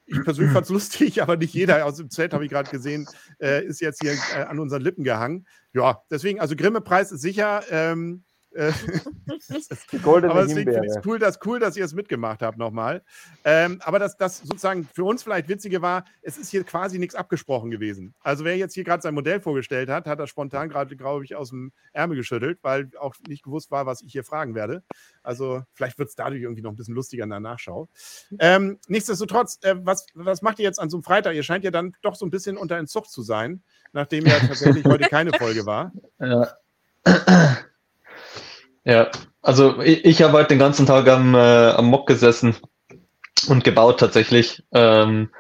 Speaker 1: Ich persönlich fand es lustig, aber nicht jeder aus dem Chat, habe ich gerade gesehen, äh, ist jetzt hier äh, an unseren Lippen gehangen. Ja, deswegen, also Grimme-Preis ist sicher. Ähm, Äh,
Speaker 5: goldene
Speaker 1: aber deswegen finde ich es cool, dass, cool, dass ihr es mitgemacht habt nochmal. Ähm, aber das, das sozusagen für uns vielleicht Witzige war, es ist hier quasi nichts abgesprochen gewesen. Also wer jetzt hier gerade sein Modell vorgestellt hat, hat das spontan gerade, glaube ich, aus dem Ärmel geschüttelt, weil auch nicht gewusst war, was ich hier fragen werde. Also vielleicht wird es dadurch irgendwie noch ein bisschen lustiger in der Nachschau. Ähm, nichtsdestotrotz, äh, was, was macht ihr jetzt an so einem Freitag? Ihr scheint ja dann doch so ein bisschen unter Entzug zu sein, nachdem ja tatsächlich heute keine Folge war.
Speaker 6: Ja. Ja, also ich, ich habe heute den ganzen Tag am, äh, am Mock gesessen und gebaut tatsächlich. Ähm,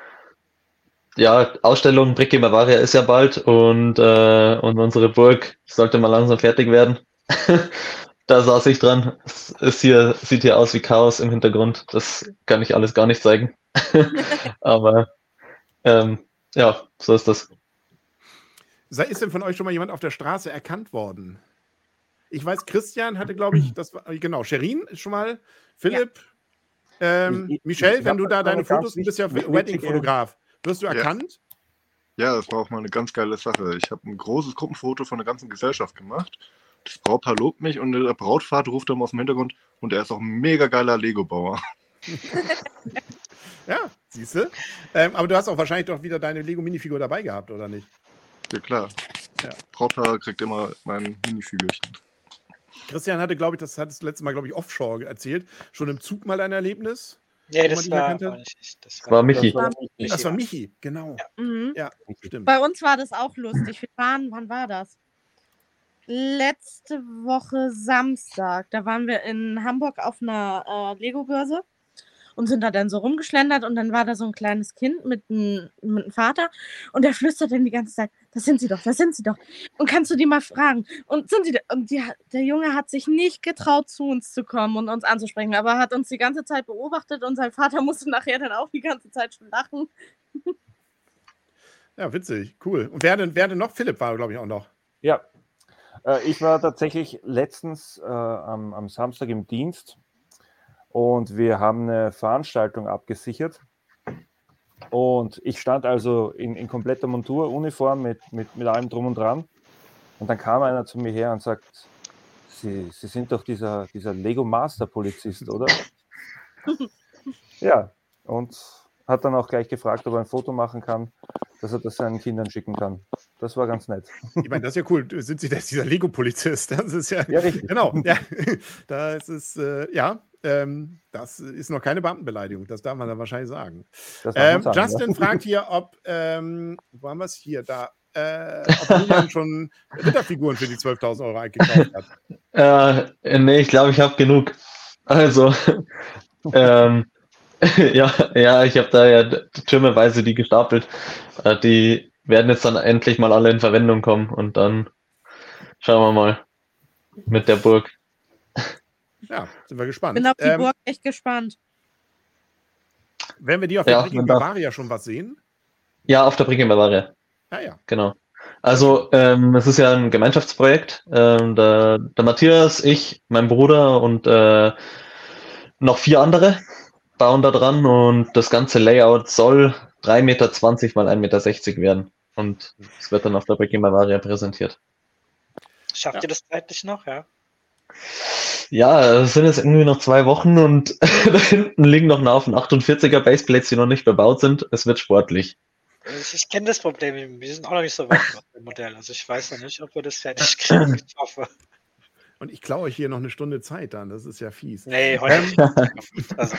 Speaker 6: ja, Ausstellung Bricke Bavaria ist ja bald und, äh, und unsere Burg sollte mal langsam fertig werden. da saß ich dran. Es ist hier, sieht hier aus wie Chaos im Hintergrund. Das kann ich alles gar nicht zeigen. Aber ähm, ja, so ist das.
Speaker 1: Ist denn von euch schon mal jemand auf der Straße erkannt worden? Ich weiß, Christian hatte, glaube ich, das war, genau, Sherin schon mal, Philipp, ähm,
Speaker 5: Ich- ich-
Speaker 1: Michelle,
Speaker 5: ich
Speaker 1: wenn du
Speaker 5: da
Speaker 1: da
Speaker 5: eine
Speaker 1: deine Fotos, du bist ja Wedding-Fotograf. Wirst du
Speaker 2: Ja.
Speaker 1: erkannt?
Speaker 2: Ja, das war auch mal eine ganz geile Sache. Ich habe ein großes Gruppenfoto von der ganzen Gesellschaft gemacht. Das Brautpaar lobt mich und der Brautvater ruft dann aus dem Hintergrund und er ist auch ein mega geiler Lego-Bauer.
Speaker 1: Ja, siehst du. Ähm, aber du hast auch wahrscheinlich doch wieder deine Lego-Minifigur dabei gehabt, oder nicht?
Speaker 2: Ja klar.
Speaker 1: Ja.
Speaker 2: Brautpaar kriegt immer mein Minifigürchen.
Speaker 1: Christian hatte, glaube ich, das hattest du letztes Mal, glaube ich, offshore erzählt, schon im Zug mal ein Erlebnis.
Speaker 3: Nee,
Speaker 1: man
Speaker 3: das war,
Speaker 1: hat?
Speaker 3: war nicht ich. Das
Speaker 6: War Michi.
Speaker 4: war
Speaker 3: Michi
Speaker 1: Das war
Speaker 3: war-
Speaker 1: Michi, genau.
Speaker 4: Mhm.
Speaker 1: Ja, stimmt.
Speaker 4: Bei uns war das auch lustig. Wir waren, wann war das? Letzte Woche Samstag. Da waren wir in Hamburg auf einer äh, Lego-Börse und sind da dann so rumgeschlendert und dann war da so ein kleines Kind mit einem mit einem Vater und der flüstert dann die ganze Zeit, das sind sie doch, das sind sie doch. Und kannst du die mal fragen? Und sind sie da? Und die, der Junge hat sich nicht getraut, zu uns zu kommen und uns anzusprechen, aber hat uns die ganze Zeit beobachtet und sein Vater musste nachher dann auch die ganze Zeit schon lachen.
Speaker 1: Ja, witzig, cool. Und wer denn, wer denn noch? Philipp war, glaube ich, auch noch.
Speaker 5: Ja, äh, ich war tatsächlich letztens äh, am, am Samstag im Dienst und wir haben eine Veranstaltung abgesichert. Und ich stand also in, in kompletter Montur, Uniform mit, mit, mit allem drum und dran. Und dann kam einer zu mir her und sagt, Sie, Sie sind doch dieser, dieser Lego Master Polizist, oder? ja, und hat dann auch gleich gefragt, ob er ein Foto machen kann, dass er das seinen Kindern schicken kann. Das war ganz nett.
Speaker 1: Ich meine, das ist ja cool. Sind Sie das, dieser Lego-Polizist? Das ist ja,
Speaker 5: Ja, richtig.
Speaker 1: genau. Ja, da ist es, äh, ja, ähm, das ist noch keine Beamtenbeleidigung. Das darf man dann wahrscheinlich sagen. Ähm,
Speaker 5: sagen,
Speaker 1: Justin
Speaker 5: ja.
Speaker 1: fragt hier, ob, ähm, wo haben wir es hier, da, äh, ob Julian schon Ritterfiguren für die 12.000 Euro eingekauft hat.
Speaker 6: Äh, nee, ich glaube, ich habe genug. Also, ähm, ja, ja, ich habe da ja türmeweise die gestapelt. Äh, die werden jetzt dann endlich mal alle in Verwendung kommen und dann schauen wir mal mit der Burg.
Speaker 1: Ja, sind wir gespannt.
Speaker 4: Bin auf die
Speaker 1: Ähm,
Speaker 4: Burg echt gespannt.
Speaker 1: werden wir die auf
Speaker 6: Ja,
Speaker 1: der
Speaker 6: man darf-
Speaker 1: Bavaria schon was sehen?
Speaker 6: Ja, auf der Brücke in Bavaria,
Speaker 1: Ja, ja.
Speaker 6: genau. Also, ähm, es ist ja ein Gemeinschaftsprojekt. Ähm, der, der Matthias, ich, mein Bruder und äh, noch vier andere bauen da dran und das ganze Layout soll 3,20 Meter mal 1,60 Meter werden. Und es wird dann auf der Brücke in Bavaria präsentiert.
Speaker 3: Schafft
Speaker 1: Ja.
Speaker 3: ihr das zeitlich noch? Ja.
Speaker 6: Ja, es sind jetzt irgendwie noch zwei Wochen und da hinten liegen noch ein Haufen 48er Baseplates, die noch nicht bebaut sind. Es wird sportlich.
Speaker 3: Ich, ich kenne das Problem. Wir sind auch noch nicht so weit mit dem Modell. Also ich weiß noch nicht, ob wir das fertig kriegen. Ich hoffe.
Speaker 1: Und ich klaue euch hier noch eine Stunde Zeit dann. Das ist ja fies.
Speaker 3: Nee, heute
Speaker 1: Ähm,
Speaker 3: nicht. Also,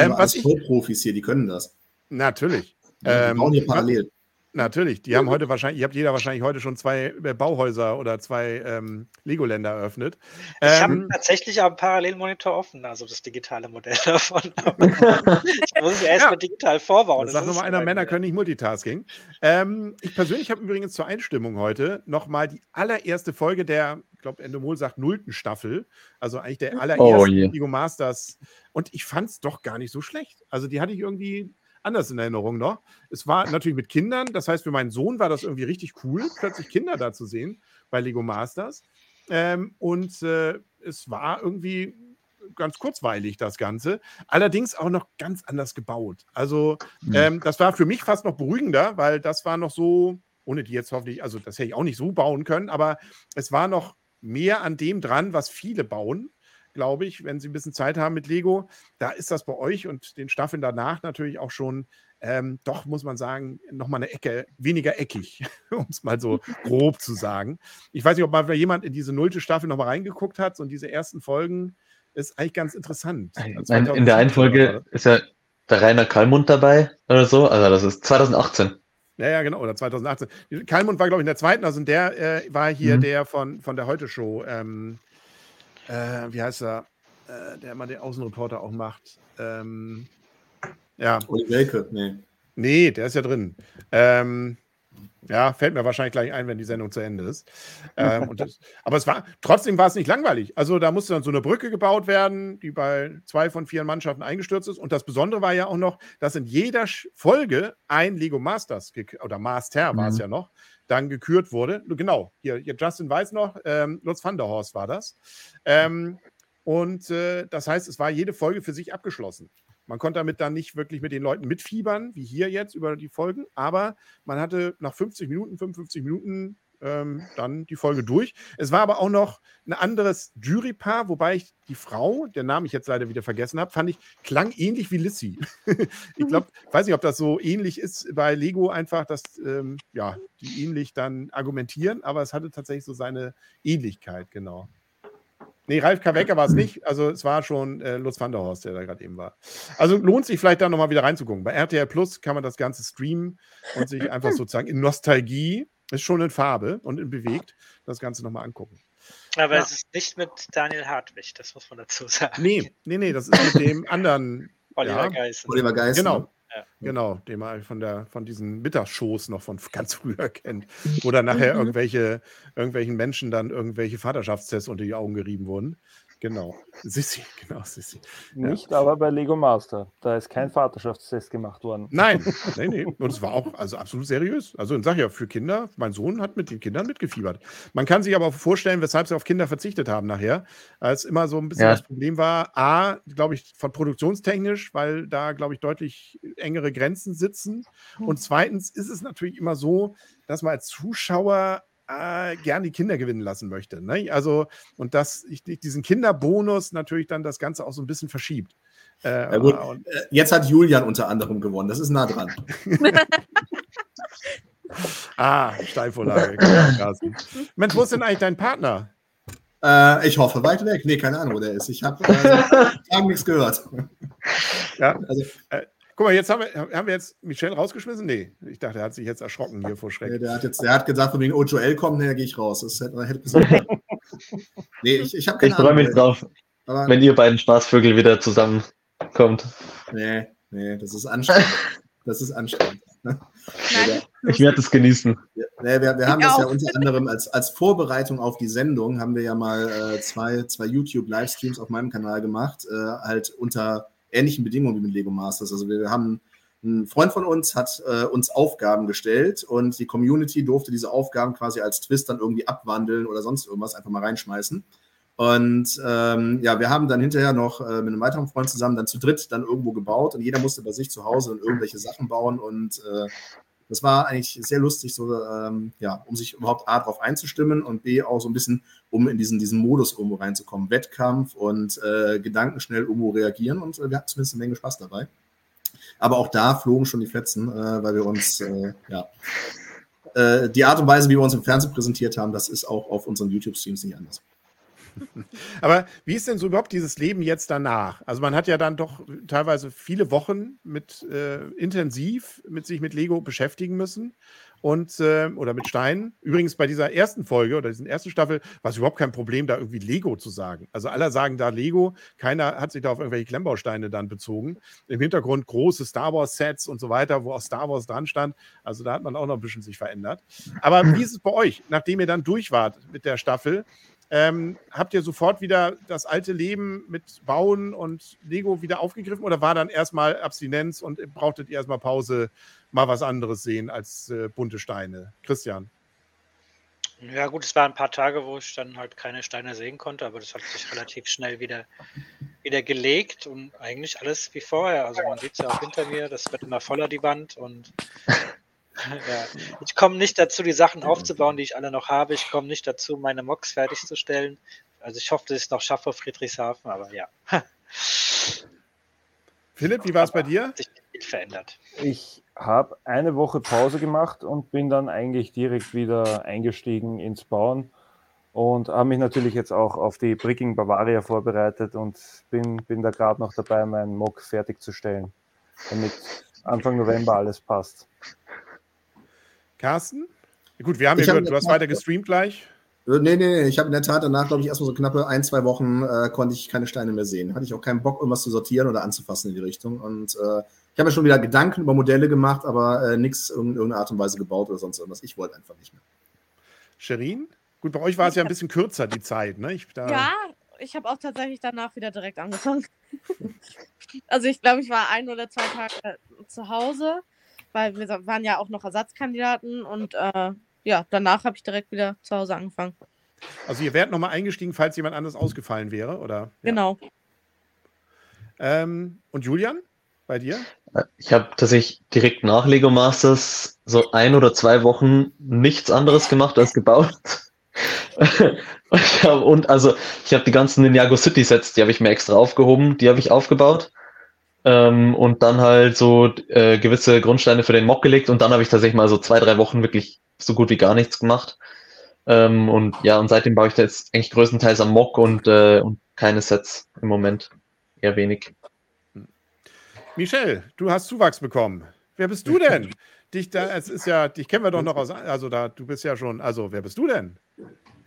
Speaker 7: ähm,
Speaker 1: was
Speaker 7: Vollprofis hier, die können das.
Speaker 1: natürlich.
Speaker 7: Die
Speaker 1: Ähm,
Speaker 7: bauen hier parallel.
Speaker 1: Natürlich, die haben heute wahrscheinlich, ihr habt jeder wahrscheinlich heute schon zwei äh, Bauhäuser oder zwei ähm, Legoländer eröffnet.
Speaker 3: Ich habe
Speaker 1: Ähm,
Speaker 3: tatsächlich auch einen Parallelmonitor offen, also das digitale Modell davon. ich muss es erst
Speaker 1: Ja.
Speaker 3: mal digital vorbauen.
Speaker 1: das sagt nochmal einer, Männer können nicht Multitasking. Ähm, ich persönlich habe übrigens zur Einstimmung heute nochmal die allererste Folge der, ich glaube, Endomol sagt, nullten Staffel. Also eigentlich der allerersten
Speaker 6: Oh je.
Speaker 1: Lego Masters. Und ich fand es doch gar nicht so schlecht. Also die hatte ich irgendwie anders in Erinnerung noch. Es war natürlich mit Kindern, das heißt, für meinen Sohn war das irgendwie richtig cool, plötzlich Kinder da zu sehen bei Lego Masters. Ähm, und äh, es war irgendwie ganz kurzweilig, das Ganze. Allerdings auch noch ganz anders gebaut. Also,
Speaker 6: Mhm.
Speaker 1: ähm, das war für mich fast noch beruhigender, weil das war noch so, ohne die jetzt hoffentlich, also das hätte ich auch nicht so bauen können, aber es war noch mehr an dem dran, was viele bauen, glaube ich, wenn sie ein bisschen Zeit haben mit Lego. Da ist das bei euch und den Staffeln danach natürlich auch schon ähm, doch, muss man sagen, nochmal eine Ecke weniger eckig, um es mal so grob zu sagen. Ich weiß nicht, ob mal jemand in diese nullte Staffel nochmal reingeguckt hat und diese ersten Folgen ist eigentlich ganz interessant.
Speaker 6: Also in der einen Folge ist ja der Rainer Kallmund dabei oder so, also das ist 2018.
Speaker 1: Ja, ja, genau, oder 2018. Kalmund war, glaube ich, in der zweiten, also in der äh, war hier mhm. der von, von der Heute-Show, ähm, äh, wie heißt er, äh, der immer den Außenreporter auch macht. Ähm, ja.
Speaker 7: Uli Welke, nee.
Speaker 1: Nee, der ist ja drin. Ähm, ja, fällt mir wahrscheinlich gleich ein, wenn die Sendung zu Ende ist. Ähm, das, aber es war, trotzdem war es nicht langweilig. Also da musste dann so eine Brücke gebaut werden, die bei zwei von vier Mannschaften eingestürzt ist. Und das Besondere war ja auch noch, dass in jeder Folge ein Lego Masters oder Master mhm. war es ja noch, dann gekürt wurde. Genau, hier, hier Justin weiß noch, ähm, Lutz van der Horst war das. Ähm, und äh, das heißt, es war jede Folge für sich abgeschlossen. Man konnte damit dann nicht wirklich mit den Leuten mitfiebern, wie hier jetzt über die Folgen, aber man hatte nach 50 Minuten, 55 Minuten ähm, dann die Folge durch. Es war aber auch noch ein anderes Jurypaar, wobei ich die Frau, der Name ich jetzt leider wieder vergessen habe, fand ich, klang ähnlich wie Lissy. ich glaube, weiß nicht, ob das so ähnlich ist bei Lego einfach, dass ähm, ja, die ähnlich dann argumentieren, aber es hatte tatsächlich so seine Ähnlichkeit, genau. Nee, Ralf Kawecker war es nicht. Also es war schon äh, Lutz van der Horst, der da gerade eben war. Also lohnt sich vielleicht da nochmal wieder reinzugucken. Bei RTL Plus kann man das Ganze streamen und sich einfach sozusagen in Nostalgie, ist schon in Farbe und in bewegt, das Ganze nochmal angucken.
Speaker 3: Aber ja. es ist nicht mit Daniel Hartwig, das muss man dazu sagen.
Speaker 1: Nee, nee, nee, das ist mit dem anderen.
Speaker 3: Oliver ja, Geis.
Speaker 7: Oliver Geis.
Speaker 1: Genau. Ne? Ja. Genau, den man von, der, von diesen Mittagsshows noch von ganz früher kennt, wo dann nachher mhm. irgendwelche, irgendwelchen Menschen dann irgendwelche Vaterschaftstests unter die Augen gerieben wurden. Genau. Sissi, genau, Sissi.
Speaker 5: Nicht ja. aber bei Lego Master. Da ist kein Vaterschaftstest gemacht worden.
Speaker 1: Nein, nein, nee. Und es war auch also absolut seriös. Also ich sage ja, für Kinder, mein Sohn hat mit den Kindern mitgefiebert. Man kann sich aber auch vorstellen, weshalb sie auf Kinder verzichtet haben nachher. Als immer so ein bisschen ja. das Problem war, A, glaube ich, von produktionstechnisch, weil da, glaube ich, deutlich engere Grenzen sitzen. Und zweitens ist es natürlich immer so, dass man als Zuschauer äh, gern die Kinder gewinnen lassen möchte. Ne? Also, und dass ich diesen Kinderbonus natürlich dann das Ganze auch so ein bisschen verschiebt.
Speaker 7: Äh, ja, gut. Und, äh, Jetzt hat Julian unter anderem gewonnen, das ist nah dran.
Speaker 1: ah, Steilvorlage. Mensch, wo ist denn eigentlich dein Partner?
Speaker 7: Äh, ich hoffe, weit weg. Nee, keine Ahnung, wo der ist. Ich habe äh, nichts gehört.
Speaker 1: Ja, also, äh, Guck mal, jetzt haben wir, haben wir jetzt Michel rausgeschmissen? Nee, ich dachte, er hat sich jetzt erschrocken hier vor Schreck.
Speaker 7: Nee, der hat jetzt, der hat gesagt, von wegen OJL kommt, nee, gehe ich raus. Das hätte, hätte
Speaker 6: nee, ich, ich habe keine Ich freue mich drauf, aber, wenn ihr beiden Spaßvögel wieder zusammenkommt.
Speaker 7: Nee, nee, das ist anstrengend. Das ist anstrengend. Nein,
Speaker 6: ich werde es genießen.
Speaker 7: Nee, wir, wir haben das ja unter anderem als, als Vorbereitung auf die Sendung, haben wir ja mal äh, zwei, zwei YouTube-Livestreams auf meinem Kanal gemacht, äh, halt unter ähnlichen Bedingungen wie mit Lego Masters. Also wir haben ein Freund von uns hat äh, uns Aufgaben gestellt und die Community durfte diese Aufgaben quasi als Twist dann irgendwie abwandeln oder sonst irgendwas einfach mal reinschmeißen. Und ähm, ja, wir haben dann hinterher noch äh, mit einem weiteren Freund zusammen dann zu dritt dann irgendwo gebaut und jeder musste bei sich zu Hause dann irgendwelche Sachen bauen und äh, das war eigentlich sehr lustig, so ähm, ja, um sich überhaupt A darauf einzustimmen und B auch so ein bisschen, um in diesen, diesen Modus irgendwo reinzukommen. Wettkampf und äh, gedankenschnell irgendwo reagieren und äh, wir hatten zumindest eine Menge Spaß dabei. Aber auch da flogen schon die Fetzen, äh, weil wir uns, äh, ja, äh, die Art und Weise, wie wir uns im Fernsehen präsentiert haben, das ist auch auf unseren YouTube-Streams nicht anders.
Speaker 1: Aber wie ist denn so überhaupt dieses Leben jetzt danach? Also man hat ja dann doch teilweise viele Wochen mit äh, intensiv mit sich mit Lego beschäftigen müssen und äh, oder mit Steinen. Übrigens bei dieser ersten Folge oder dieser ersten Staffel war es überhaupt kein Problem, da irgendwie Lego zu sagen. Also alle sagen da Lego, keiner hat sich da auf irgendwelche Klemmbausteine dann bezogen. Im Hintergrund große Star Wars Sets und so weiter, wo auch Star Wars dran stand. Also da hat man auch noch ein bisschen sich verändert. Aber wie ist es bei euch, nachdem ihr dann durch wart mit der Staffel? Ähm, habt ihr sofort wieder das alte Leben mit Bauen und Lego wieder aufgegriffen oder war dann erstmal Abstinenz und brauchtet ihr erstmal Pause, mal was anderes sehen als äh, bunte Steine? Christian.
Speaker 3: Ja, gut, es waren ein paar Tage, wo ich dann halt keine Steine sehen konnte, aber das hat sich relativ schnell wieder, wieder gelegt und eigentlich alles wie vorher. Also man sieht es ja auch hinter mir, das wird immer voller die Wand und Ja. Ich komme nicht dazu, die Sachen aufzubauen, die ich alle noch habe. Ich komme nicht dazu, meine Mocks fertigzustellen. Also ich hoffe, dass ich es noch schaffe Friedrichshafen, aber ja.
Speaker 1: Philipp, wie war es bei dir?
Speaker 3: Hat sich verändert.
Speaker 5: Ich habe eine Woche Pause gemacht und bin dann eigentlich direkt wieder eingestiegen ins Bauen und habe mich natürlich jetzt auch auf die Bricking Bavaria vorbereitet und bin, bin da gerade noch dabei, meinen Mock fertigzustellen, damit Anfang November alles passt.
Speaker 1: Carsten? Gut, wir haben ja
Speaker 7: Ich hab
Speaker 1: gehört, du hast weiter gestreamt gleich.
Speaker 7: Äh, Nee, nee, nee. Ich habe in der Tat danach, glaube ich, erstmal so knappe ein, zwei Wochen äh, konnte ich keine Steine mehr sehen. Hatte ich auch keinen Bock, irgendwas zu sortieren oder anzufassen in die Richtung. Und äh, ich habe mir schon wieder Gedanken über Modelle gemacht, aber äh, nichts in irgendeiner Art und Weise gebaut oder sonst irgendwas. Ich wollte einfach nicht mehr.
Speaker 1: Sherin? Gut, bei euch war es ja ein bisschen kürzer, die Zeit, ne? Ich, da,
Speaker 4: Ja, ich habe auch tatsächlich danach wieder direkt angefangen. also ich glaube, ich war ein oder zwei Tage äh, zu Hause, weil wir waren ja auch noch Ersatzkandidaten und äh, ja, danach habe ich direkt wieder zu Hause angefangen.
Speaker 1: Also ihr wärt nochmal eingestiegen, falls jemand anders ausgefallen wäre, oder? Ja.
Speaker 4: Genau.
Speaker 1: Ähm, und Julian, bei dir?
Speaker 6: Ich habe tatsächlich direkt nach Lego Masters so ein oder zwei Wochen nichts anderes gemacht als gebaut. und also ich habe die ganzen Ninjago City Sets, die habe ich mir extra aufgehoben, die habe ich aufgebaut. Ähm, und dann halt so äh, gewisse Grundsteine für den Mock gelegt und dann habe ich tatsächlich mal so zwei, drei Wochen wirklich so gut wie gar nichts gemacht. Ähm, und ja, und seitdem baue ich da jetzt eigentlich größtenteils am Mock und, äh, und keine Sets im Moment. Eher wenig.
Speaker 1: Michelle, du hast Zuwachs bekommen. Wer bist du denn? Dich da, es ist ja, dich kennen wir doch noch aus, also da, du bist ja schon, also wer bist du denn?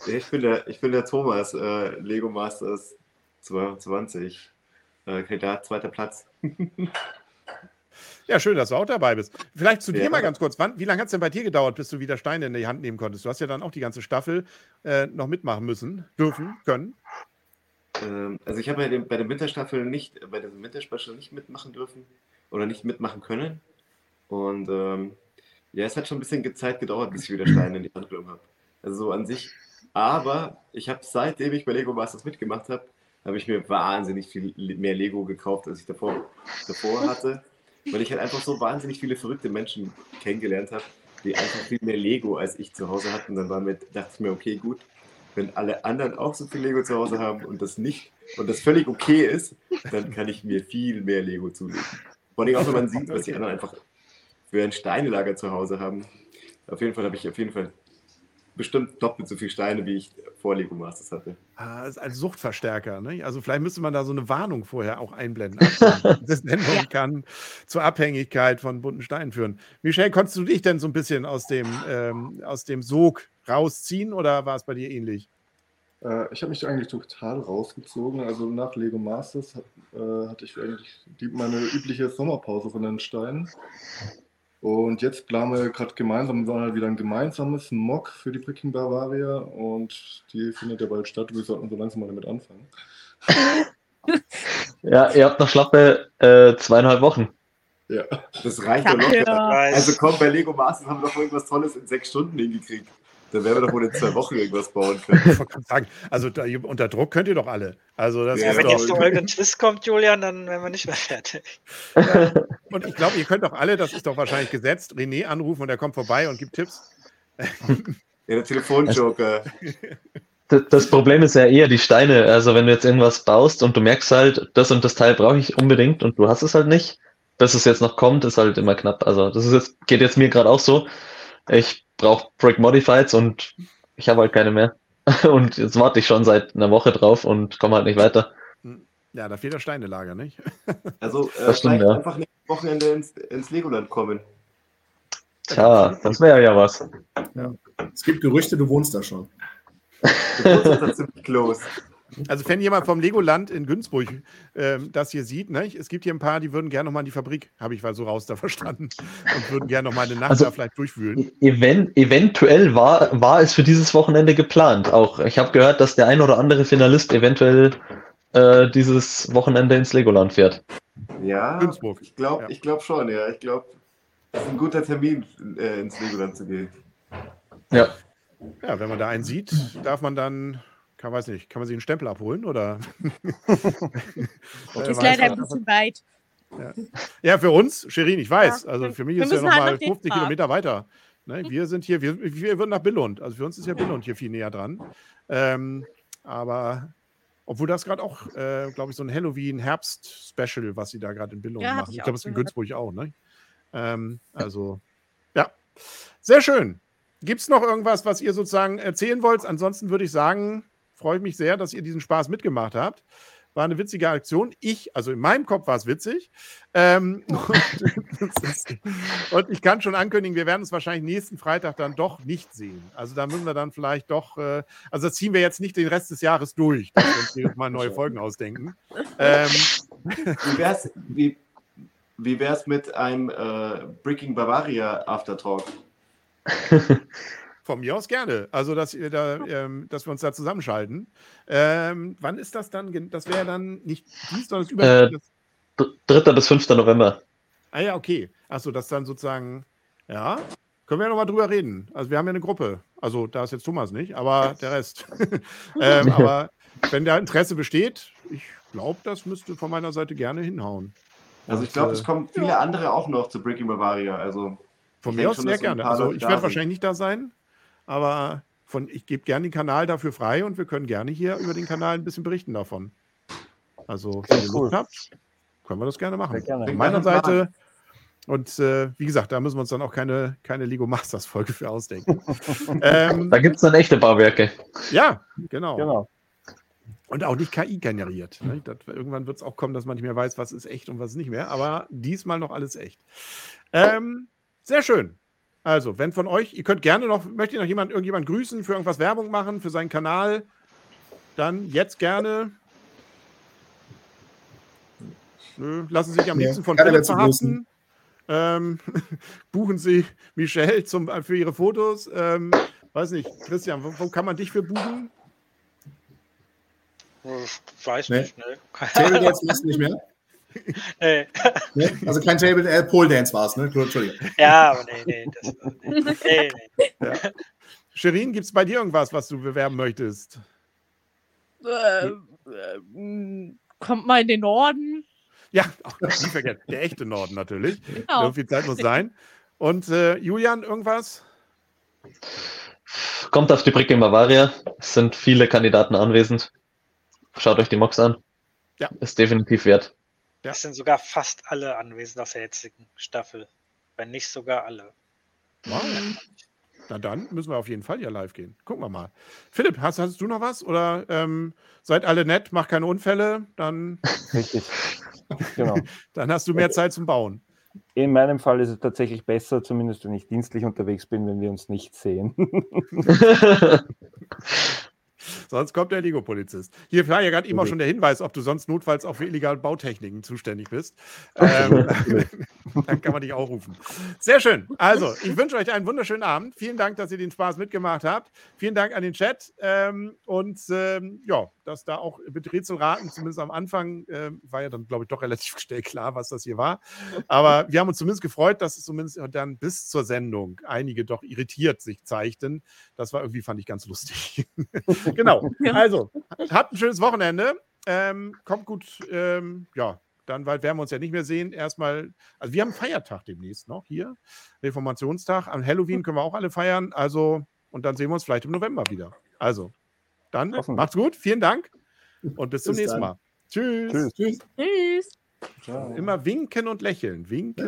Speaker 8: Ich bin der, ich bin der Thomas, äh, Lego Masters 22. Äh, Kandidat, zweiter Platz.
Speaker 1: Ja, schön, dass du auch dabei bist. Vielleicht zu dir
Speaker 8: Ja.
Speaker 1: mal ganz kurz. Wann, wie lange hat es denn bei dir gedauert, bis du wieder Steine in die Hand nehmen konntest? Du hast ja dann auch die ganze Staffel äh, noch mitmachen müssen, dürfen, können.
Speaker 8: Ähm, also ich habe bei, dem, bei der Winterstaffel nicht, bei dem Winterspecial nicht mitmachen dürfen oder nicht mitmachen können. Und ähm, ja, es hat schon ein bisschen Zeit gedauert, bis ich wieder Steine in die Hand genommen habe. Also so an sich. Aber ich habe seitdem ich bei Lego Masters mitgemacht habe, habe ich mir wahnsinnig viel mehr Lego gekauft, als ich davor, davor hatte. Weil ich halt einfach so wahnsinnig viele verrückte Menschen kennengelernt habe, die einfach viel mehr Lego als ich zu Hause hatten. Dann war mir, dachte ich mir, okay, gut, wenn alle anderen auch so viel Lego zu Hause haben und das nicht und das völlig okay ist, dann kann ich mir viel mehr Lego zulegen. Vor allem auch, wenn man sieht, was die anderen einfach für ein Steinelager zu Hause haben. Auf jeden Fall habe ich auf jeden Fall bestimmt doppelt so viele Steine, wie ich vor Lego Masters hatte.
Speaker 1: Ah, das ist ein Suchtverstärker. Ne? Also vielleicht müsste man da so eine Warnung vorher auch einblenden. Das
Speaker 4: Ja.
Speaker 1: kann zur Abhängigkeit von bunten Steinen führen. Michelle, konntest du dich denn so ein bisschen aus dem, ähm, aus dem Sog rausziehen oder war es bei dir ähnlich?
Speaker 2: Äh, ich habe mich eigentlich total rausgezogen. Also nach Lego Masters hat, äh, hatte ich eigentlich die, meine übliche Sommerpause von den Steinen. Und jetzt planen wir gerade gemeinsam, wir halt wieder ein gemeinsames Mock für die Bricking Bavaria und die findet ja bald statt. Wir sollten so langsam mal damit anfangen.
Speaker 6: Ja, ihr habt noch schlappe äh, zweieinhalb Wochen.
Speaker 2: Ja.
Speaker 8: Das reicht
Speaker 4: Danke.
Speaker 8: locker.
Speaker 3: Weiß.
Speaker 8: Also komm, bei Lego Masters haben wir doch irgendwas Tolles in sechs Stunden hingekriegt. Dann werden wir doch wohl in zwei Wochen irgendwas bauen können.
Speaker 1: Also da, unter Druck könnt ihr doch alle. Also das
Speaker 8: Ja,
Speaker 1: ist
Speaker 3: wenn
Speaker 1: doch,
Speaker 3: jetzt noch irgendein Twist kommt, Julian, dann wären wir nicht mehr fertig.
Speaker 1: Und ich glaube, ihr könnt doch alle, das ist doch wahrscheinlich gesetzt, René anrufen und er kommt vorbei und gibt Tipps.
Speaker 8: Ja, der Telefonjoker.
Speaker 6: Das Problem ist ja eher die Steine. Also wenn du jetzt irgendwas baust und du merkst halt, das und das Teil brauche ich unbedingt und du hast es halt nicht, bis es jetzt noch kommt, ist halt immer knapp. Also das ist jetzt, geht jetzt mir gerade auch so. Ich brauche Brick Modifieds und ich habe halt keine mehr. Und jetzt warte ich schon seit einer Woche drauf und komme halt nicht weiter.
Speaker 1: Ja, da fehlt das Steinelager, nicht?
Speaker 8: Also äh,
Speaker 6: Das stimmt,
Speaker 8: vielleicht
Speaker 6: ja.
Speaker 8: einfach nächstes Wochenende ins, ins Legoland kommen.
Speaker 6: Tja, das wäre ja was.
Speaker 7: Es gibt Gerüchte, du wohnst da schon.
Speaker 8: Das ist da ziemlich close.
Speaker 1: Also wenn jemand vom Legoland in Günzburg ähm, das hier sieht, ne? es gibt hier ein paar, die würden gerne nochmal in die Fabrik, habe ich mal so raus da verstanden, und würden gerne nochmal eine Nacht
Speaker 6: Also-
Speaker 1: da vielleicht durchwühlen.
Speaker 6: Event, eventuell war, war es für dieses Wochenende geplant. Auch ich habe gehört, dass der ein oder andere Finalist eventuell äh, dieses Wochenende ins Legoland fährt.
Speaker 8: Ja,
Speaker 1: Günzburg.
Speaker 8: ich glaube
Speaker 1: Ja.
Speaker 8: ich glaub schon, ja. Ich glaube, das ist ein guter Termin, äh, ins Legoland zu gehen.
Speaker 6: Ja.
Speaker 1: Ja, wenn man da einen sieht, darf man dann, kann weiß nicht, kann man sich einen Stempel abholen oder?
Speaker 4: Ist leider ein bisschen weit.
Speaker 1: Ja. ja, für uns, Sherin, ich weiß.
Speaker 4: Ja,
Speaker 1: also für mich
Speaker 4: wir
Speaker 1: ist ja
Speaker 4: müssen
Speaker 1: noch
Speaker 4: halt
Speaker 1: mal
Speaker 4: nach
Speaker 1: 50
Speaker 4: Dänemark.
Speaker 1: Kilometer weiter. Ne, wir sind hier, wir, wir würden nach Billund. Also für uns ist ja Billund hier viel näher dran. Ähm, aber obwohl das gerade auch, äh, glaube ich, so ein Halloween-Herbst-Special, was sie da gerade in Billund
Speaker 4: Ja,
Speaker 1: machen.
Speaker 4: ich
Speaker 1: Ich glaube, es ist in. Günzburg auch, ne? Ähm, also, ja. Sehr schön. Gibt es noch irgendwas, was ihr sozusagen erzählen wollt? Ansonsten würde ich sagen, freue ich mich sehr, dass ihr diesen Spaß mitgemacht habt. War eine witzige Aktion. Ich, also in meinem Kopf war es witzig. Ähm, und, und ich kann schon ankündigen, wir werden uns wahrscheinlich nächsten Freitag dann doch nicht sehen. Also da müssen wir dann vielleicht doch, äh, also das ziehen wir jetzt nicht den Rest des Jahres durch, dass wir uns jedes Mal neue Folgen ausdenken. Ähm,
Speaker 8: Wie wär's, wie, wie wär's mit einem äh, Breaking Bavaria Aftertalk?
Speaker 1: Von mir aus gerne. Also, dass, ihr da, ähm, dass wir uns da zusammenschalten. Ähm, wann ist das dann? Das wäre dann nicht dies, sondern das über.
Speaker 6: Äh,
Speaker 1: das,
Speaker 6: 3. bis 5. November.
Speaker 1: ah ja, okay. Achso, das dann sozusagen. Ja, können wir ja nochmal drüber reden. Also, wir haben ja eine Gruppe. Also, da ist jetzt Thomas nicht, aber der Rest. ähm, aber wenn da Interesse besteht, ich glaube, das müsste von meiner Seite gerne hinhauen.
Speaker 8: Also ich glaube,
Speaker 1: äh,
Speaker 8: es kommen viele andere auch noch zu Breaking Bavaria. Also
Speaker 1: Von
Speaker 8: Ich
Speaker 1: mir aus sehr gerne. Also ich werde wahrscheinlich nicht da sein, aber von, ich gebe gerne den Kanal dafür frei und wir können gerne hier über den Kanal ein bisschen berichten davon. Also, wenn ihr
Speaker 5: cool.
Speaker 1: Lust habt, können wir das gerne machen.
Speaker 5: Gerne.
Speaker 1: Von meiner. Seite. Und äh, wie gesagt, da müssen wir uns dann auch keine, keine Lego Masters Folge für ausdenken. ähm,
Speaker 6: Da gibt es dann echte Bauwerke.
Speaker 1: ja, genau.
Speaker 5: Genau.
Speaker 1: Und auch nicht KI generiert. Ne? Das, irgendwann wird es auch kommen, dass man nicht mehr weiß, was ist echt und was nicht mehr. Aber diesmal noch alles echt. Ähm, sehr schön. Also, wenn von euch, ihr könnt gerne noch, möchte noch jemand, irgendjemand grüßen, für irgendwas Werbung machen, für seinen Kanal, dann jetzt gerne. Nö, lassen Sie sich am
Speaker 7: Nee,
Speaker 1: liebsten von Philipp verhaften. Ähm, buchen Sie Michelle zum, für ihre Fotos. Ähm, weiß nicht, Christian, wo, wo kann man dich für buchen?
Speaker 3: Ich weiß
Speaker 7: Nee.
Speaker 3: nicht, ne?
Speaker 7: Du nicht mehr?
Speaker 3: Nee.
Speaker 7: Ne? Also kein Table, äh, Pole Dance war es, ne? Entschuldigung.
Speaker 3: Ja, aber nee, nee. Das, nee, nee.
Speaker 1: Ja. Gibt es bei dir irgendwas, was du bewerben möchtest?
Speaker 4: Äh, äh, mh, kommt mal in den Norden.
Speaker 1: Ja, auch nie vergessen. Der echte Norden natürlich.
Speaker 4: Genau.
Speaker 1: So viel Zeit muss sein. Und äh, Julian, irgendwas?
Speaker 6: Kommt auf die Bricke in Bavaria. Es sind viele Kandidaten anwesend. Schaut euch die Mocks an.
Speaker 1: Ja.
Speaker 6: Ist definitiv wert.
Speaker 1: Ja.
Speaker 3: Es sind sogar fast alle anwesend aus der jetzigen Staffel. Wenn nicht sogar alle.
Speaker 1: Wow. Na dann müssen wir auf jeden Fall ja live gehen. Gucken wir mal. Philipp, hast, hast du noch was? Oder ähm, seid alle nett, macht keine Unfälle, dann,
Speaker 5: Richtig. Genau.
Speaker 1: dann hast du mehr Zeit zum Bauen.
Speaker 5: In meinem Fall ist es tatsächlich besser, zumindest wenn ich dienstlich unterwegs bin, wenn wir uns nicht sehen.
Speaker 1: Sonst kommt der Lego-Polizist. Hier war ja gerade eben auch schon der Hinweis, ob du sonst notfalls auch für illegale Bautechniken zuständig bist. Ähm, dann kann man dich auch rufen. Sehr schön. Also, ich wünsche euch einen wunderschönen Abend. Vielen Dank, dass ihr den Spaß mitgemacht habt. Vielen Dank an den Chat. Ähm, und ähm, ja, dass da auch mit Rätselraten, zumindest am Anfang, ähm, war ja dann, glaube ich, doch relativ schnell klar, was das hier war. Aber wir haben uns zumindest gefreut, dass es zumindest dann bis zur Sendung einige doch irritiert sich zeigten. Das war irgendwie, fand ich ganz lustig. genau. Also, habt ein schönes Wochenende. Ähm, kommt gut, ähm, ja, dann bald werden wir uns ja nicht mehr sehen. Erstmal, also wir haben Feiertag demnächst noch hier, Reformationstag. An Halloween können wir auch alle feiern. Also, und dann sehen wir uns vielleicht im November wieder. Also, dann macht's gut, vielen Dank und bis zum
Speaker 7: Bis
Speaker 1: nächsten
Speaker 7: dann.
Speaker 1: Mal. Tschüss.
Speaker 5: Tschüss.
Speaker 7: Tschüss.
Speaker 4: Tschüss.
Speaker 5: Ciao.
Speaker 1: Immer winken und lächeln. Winken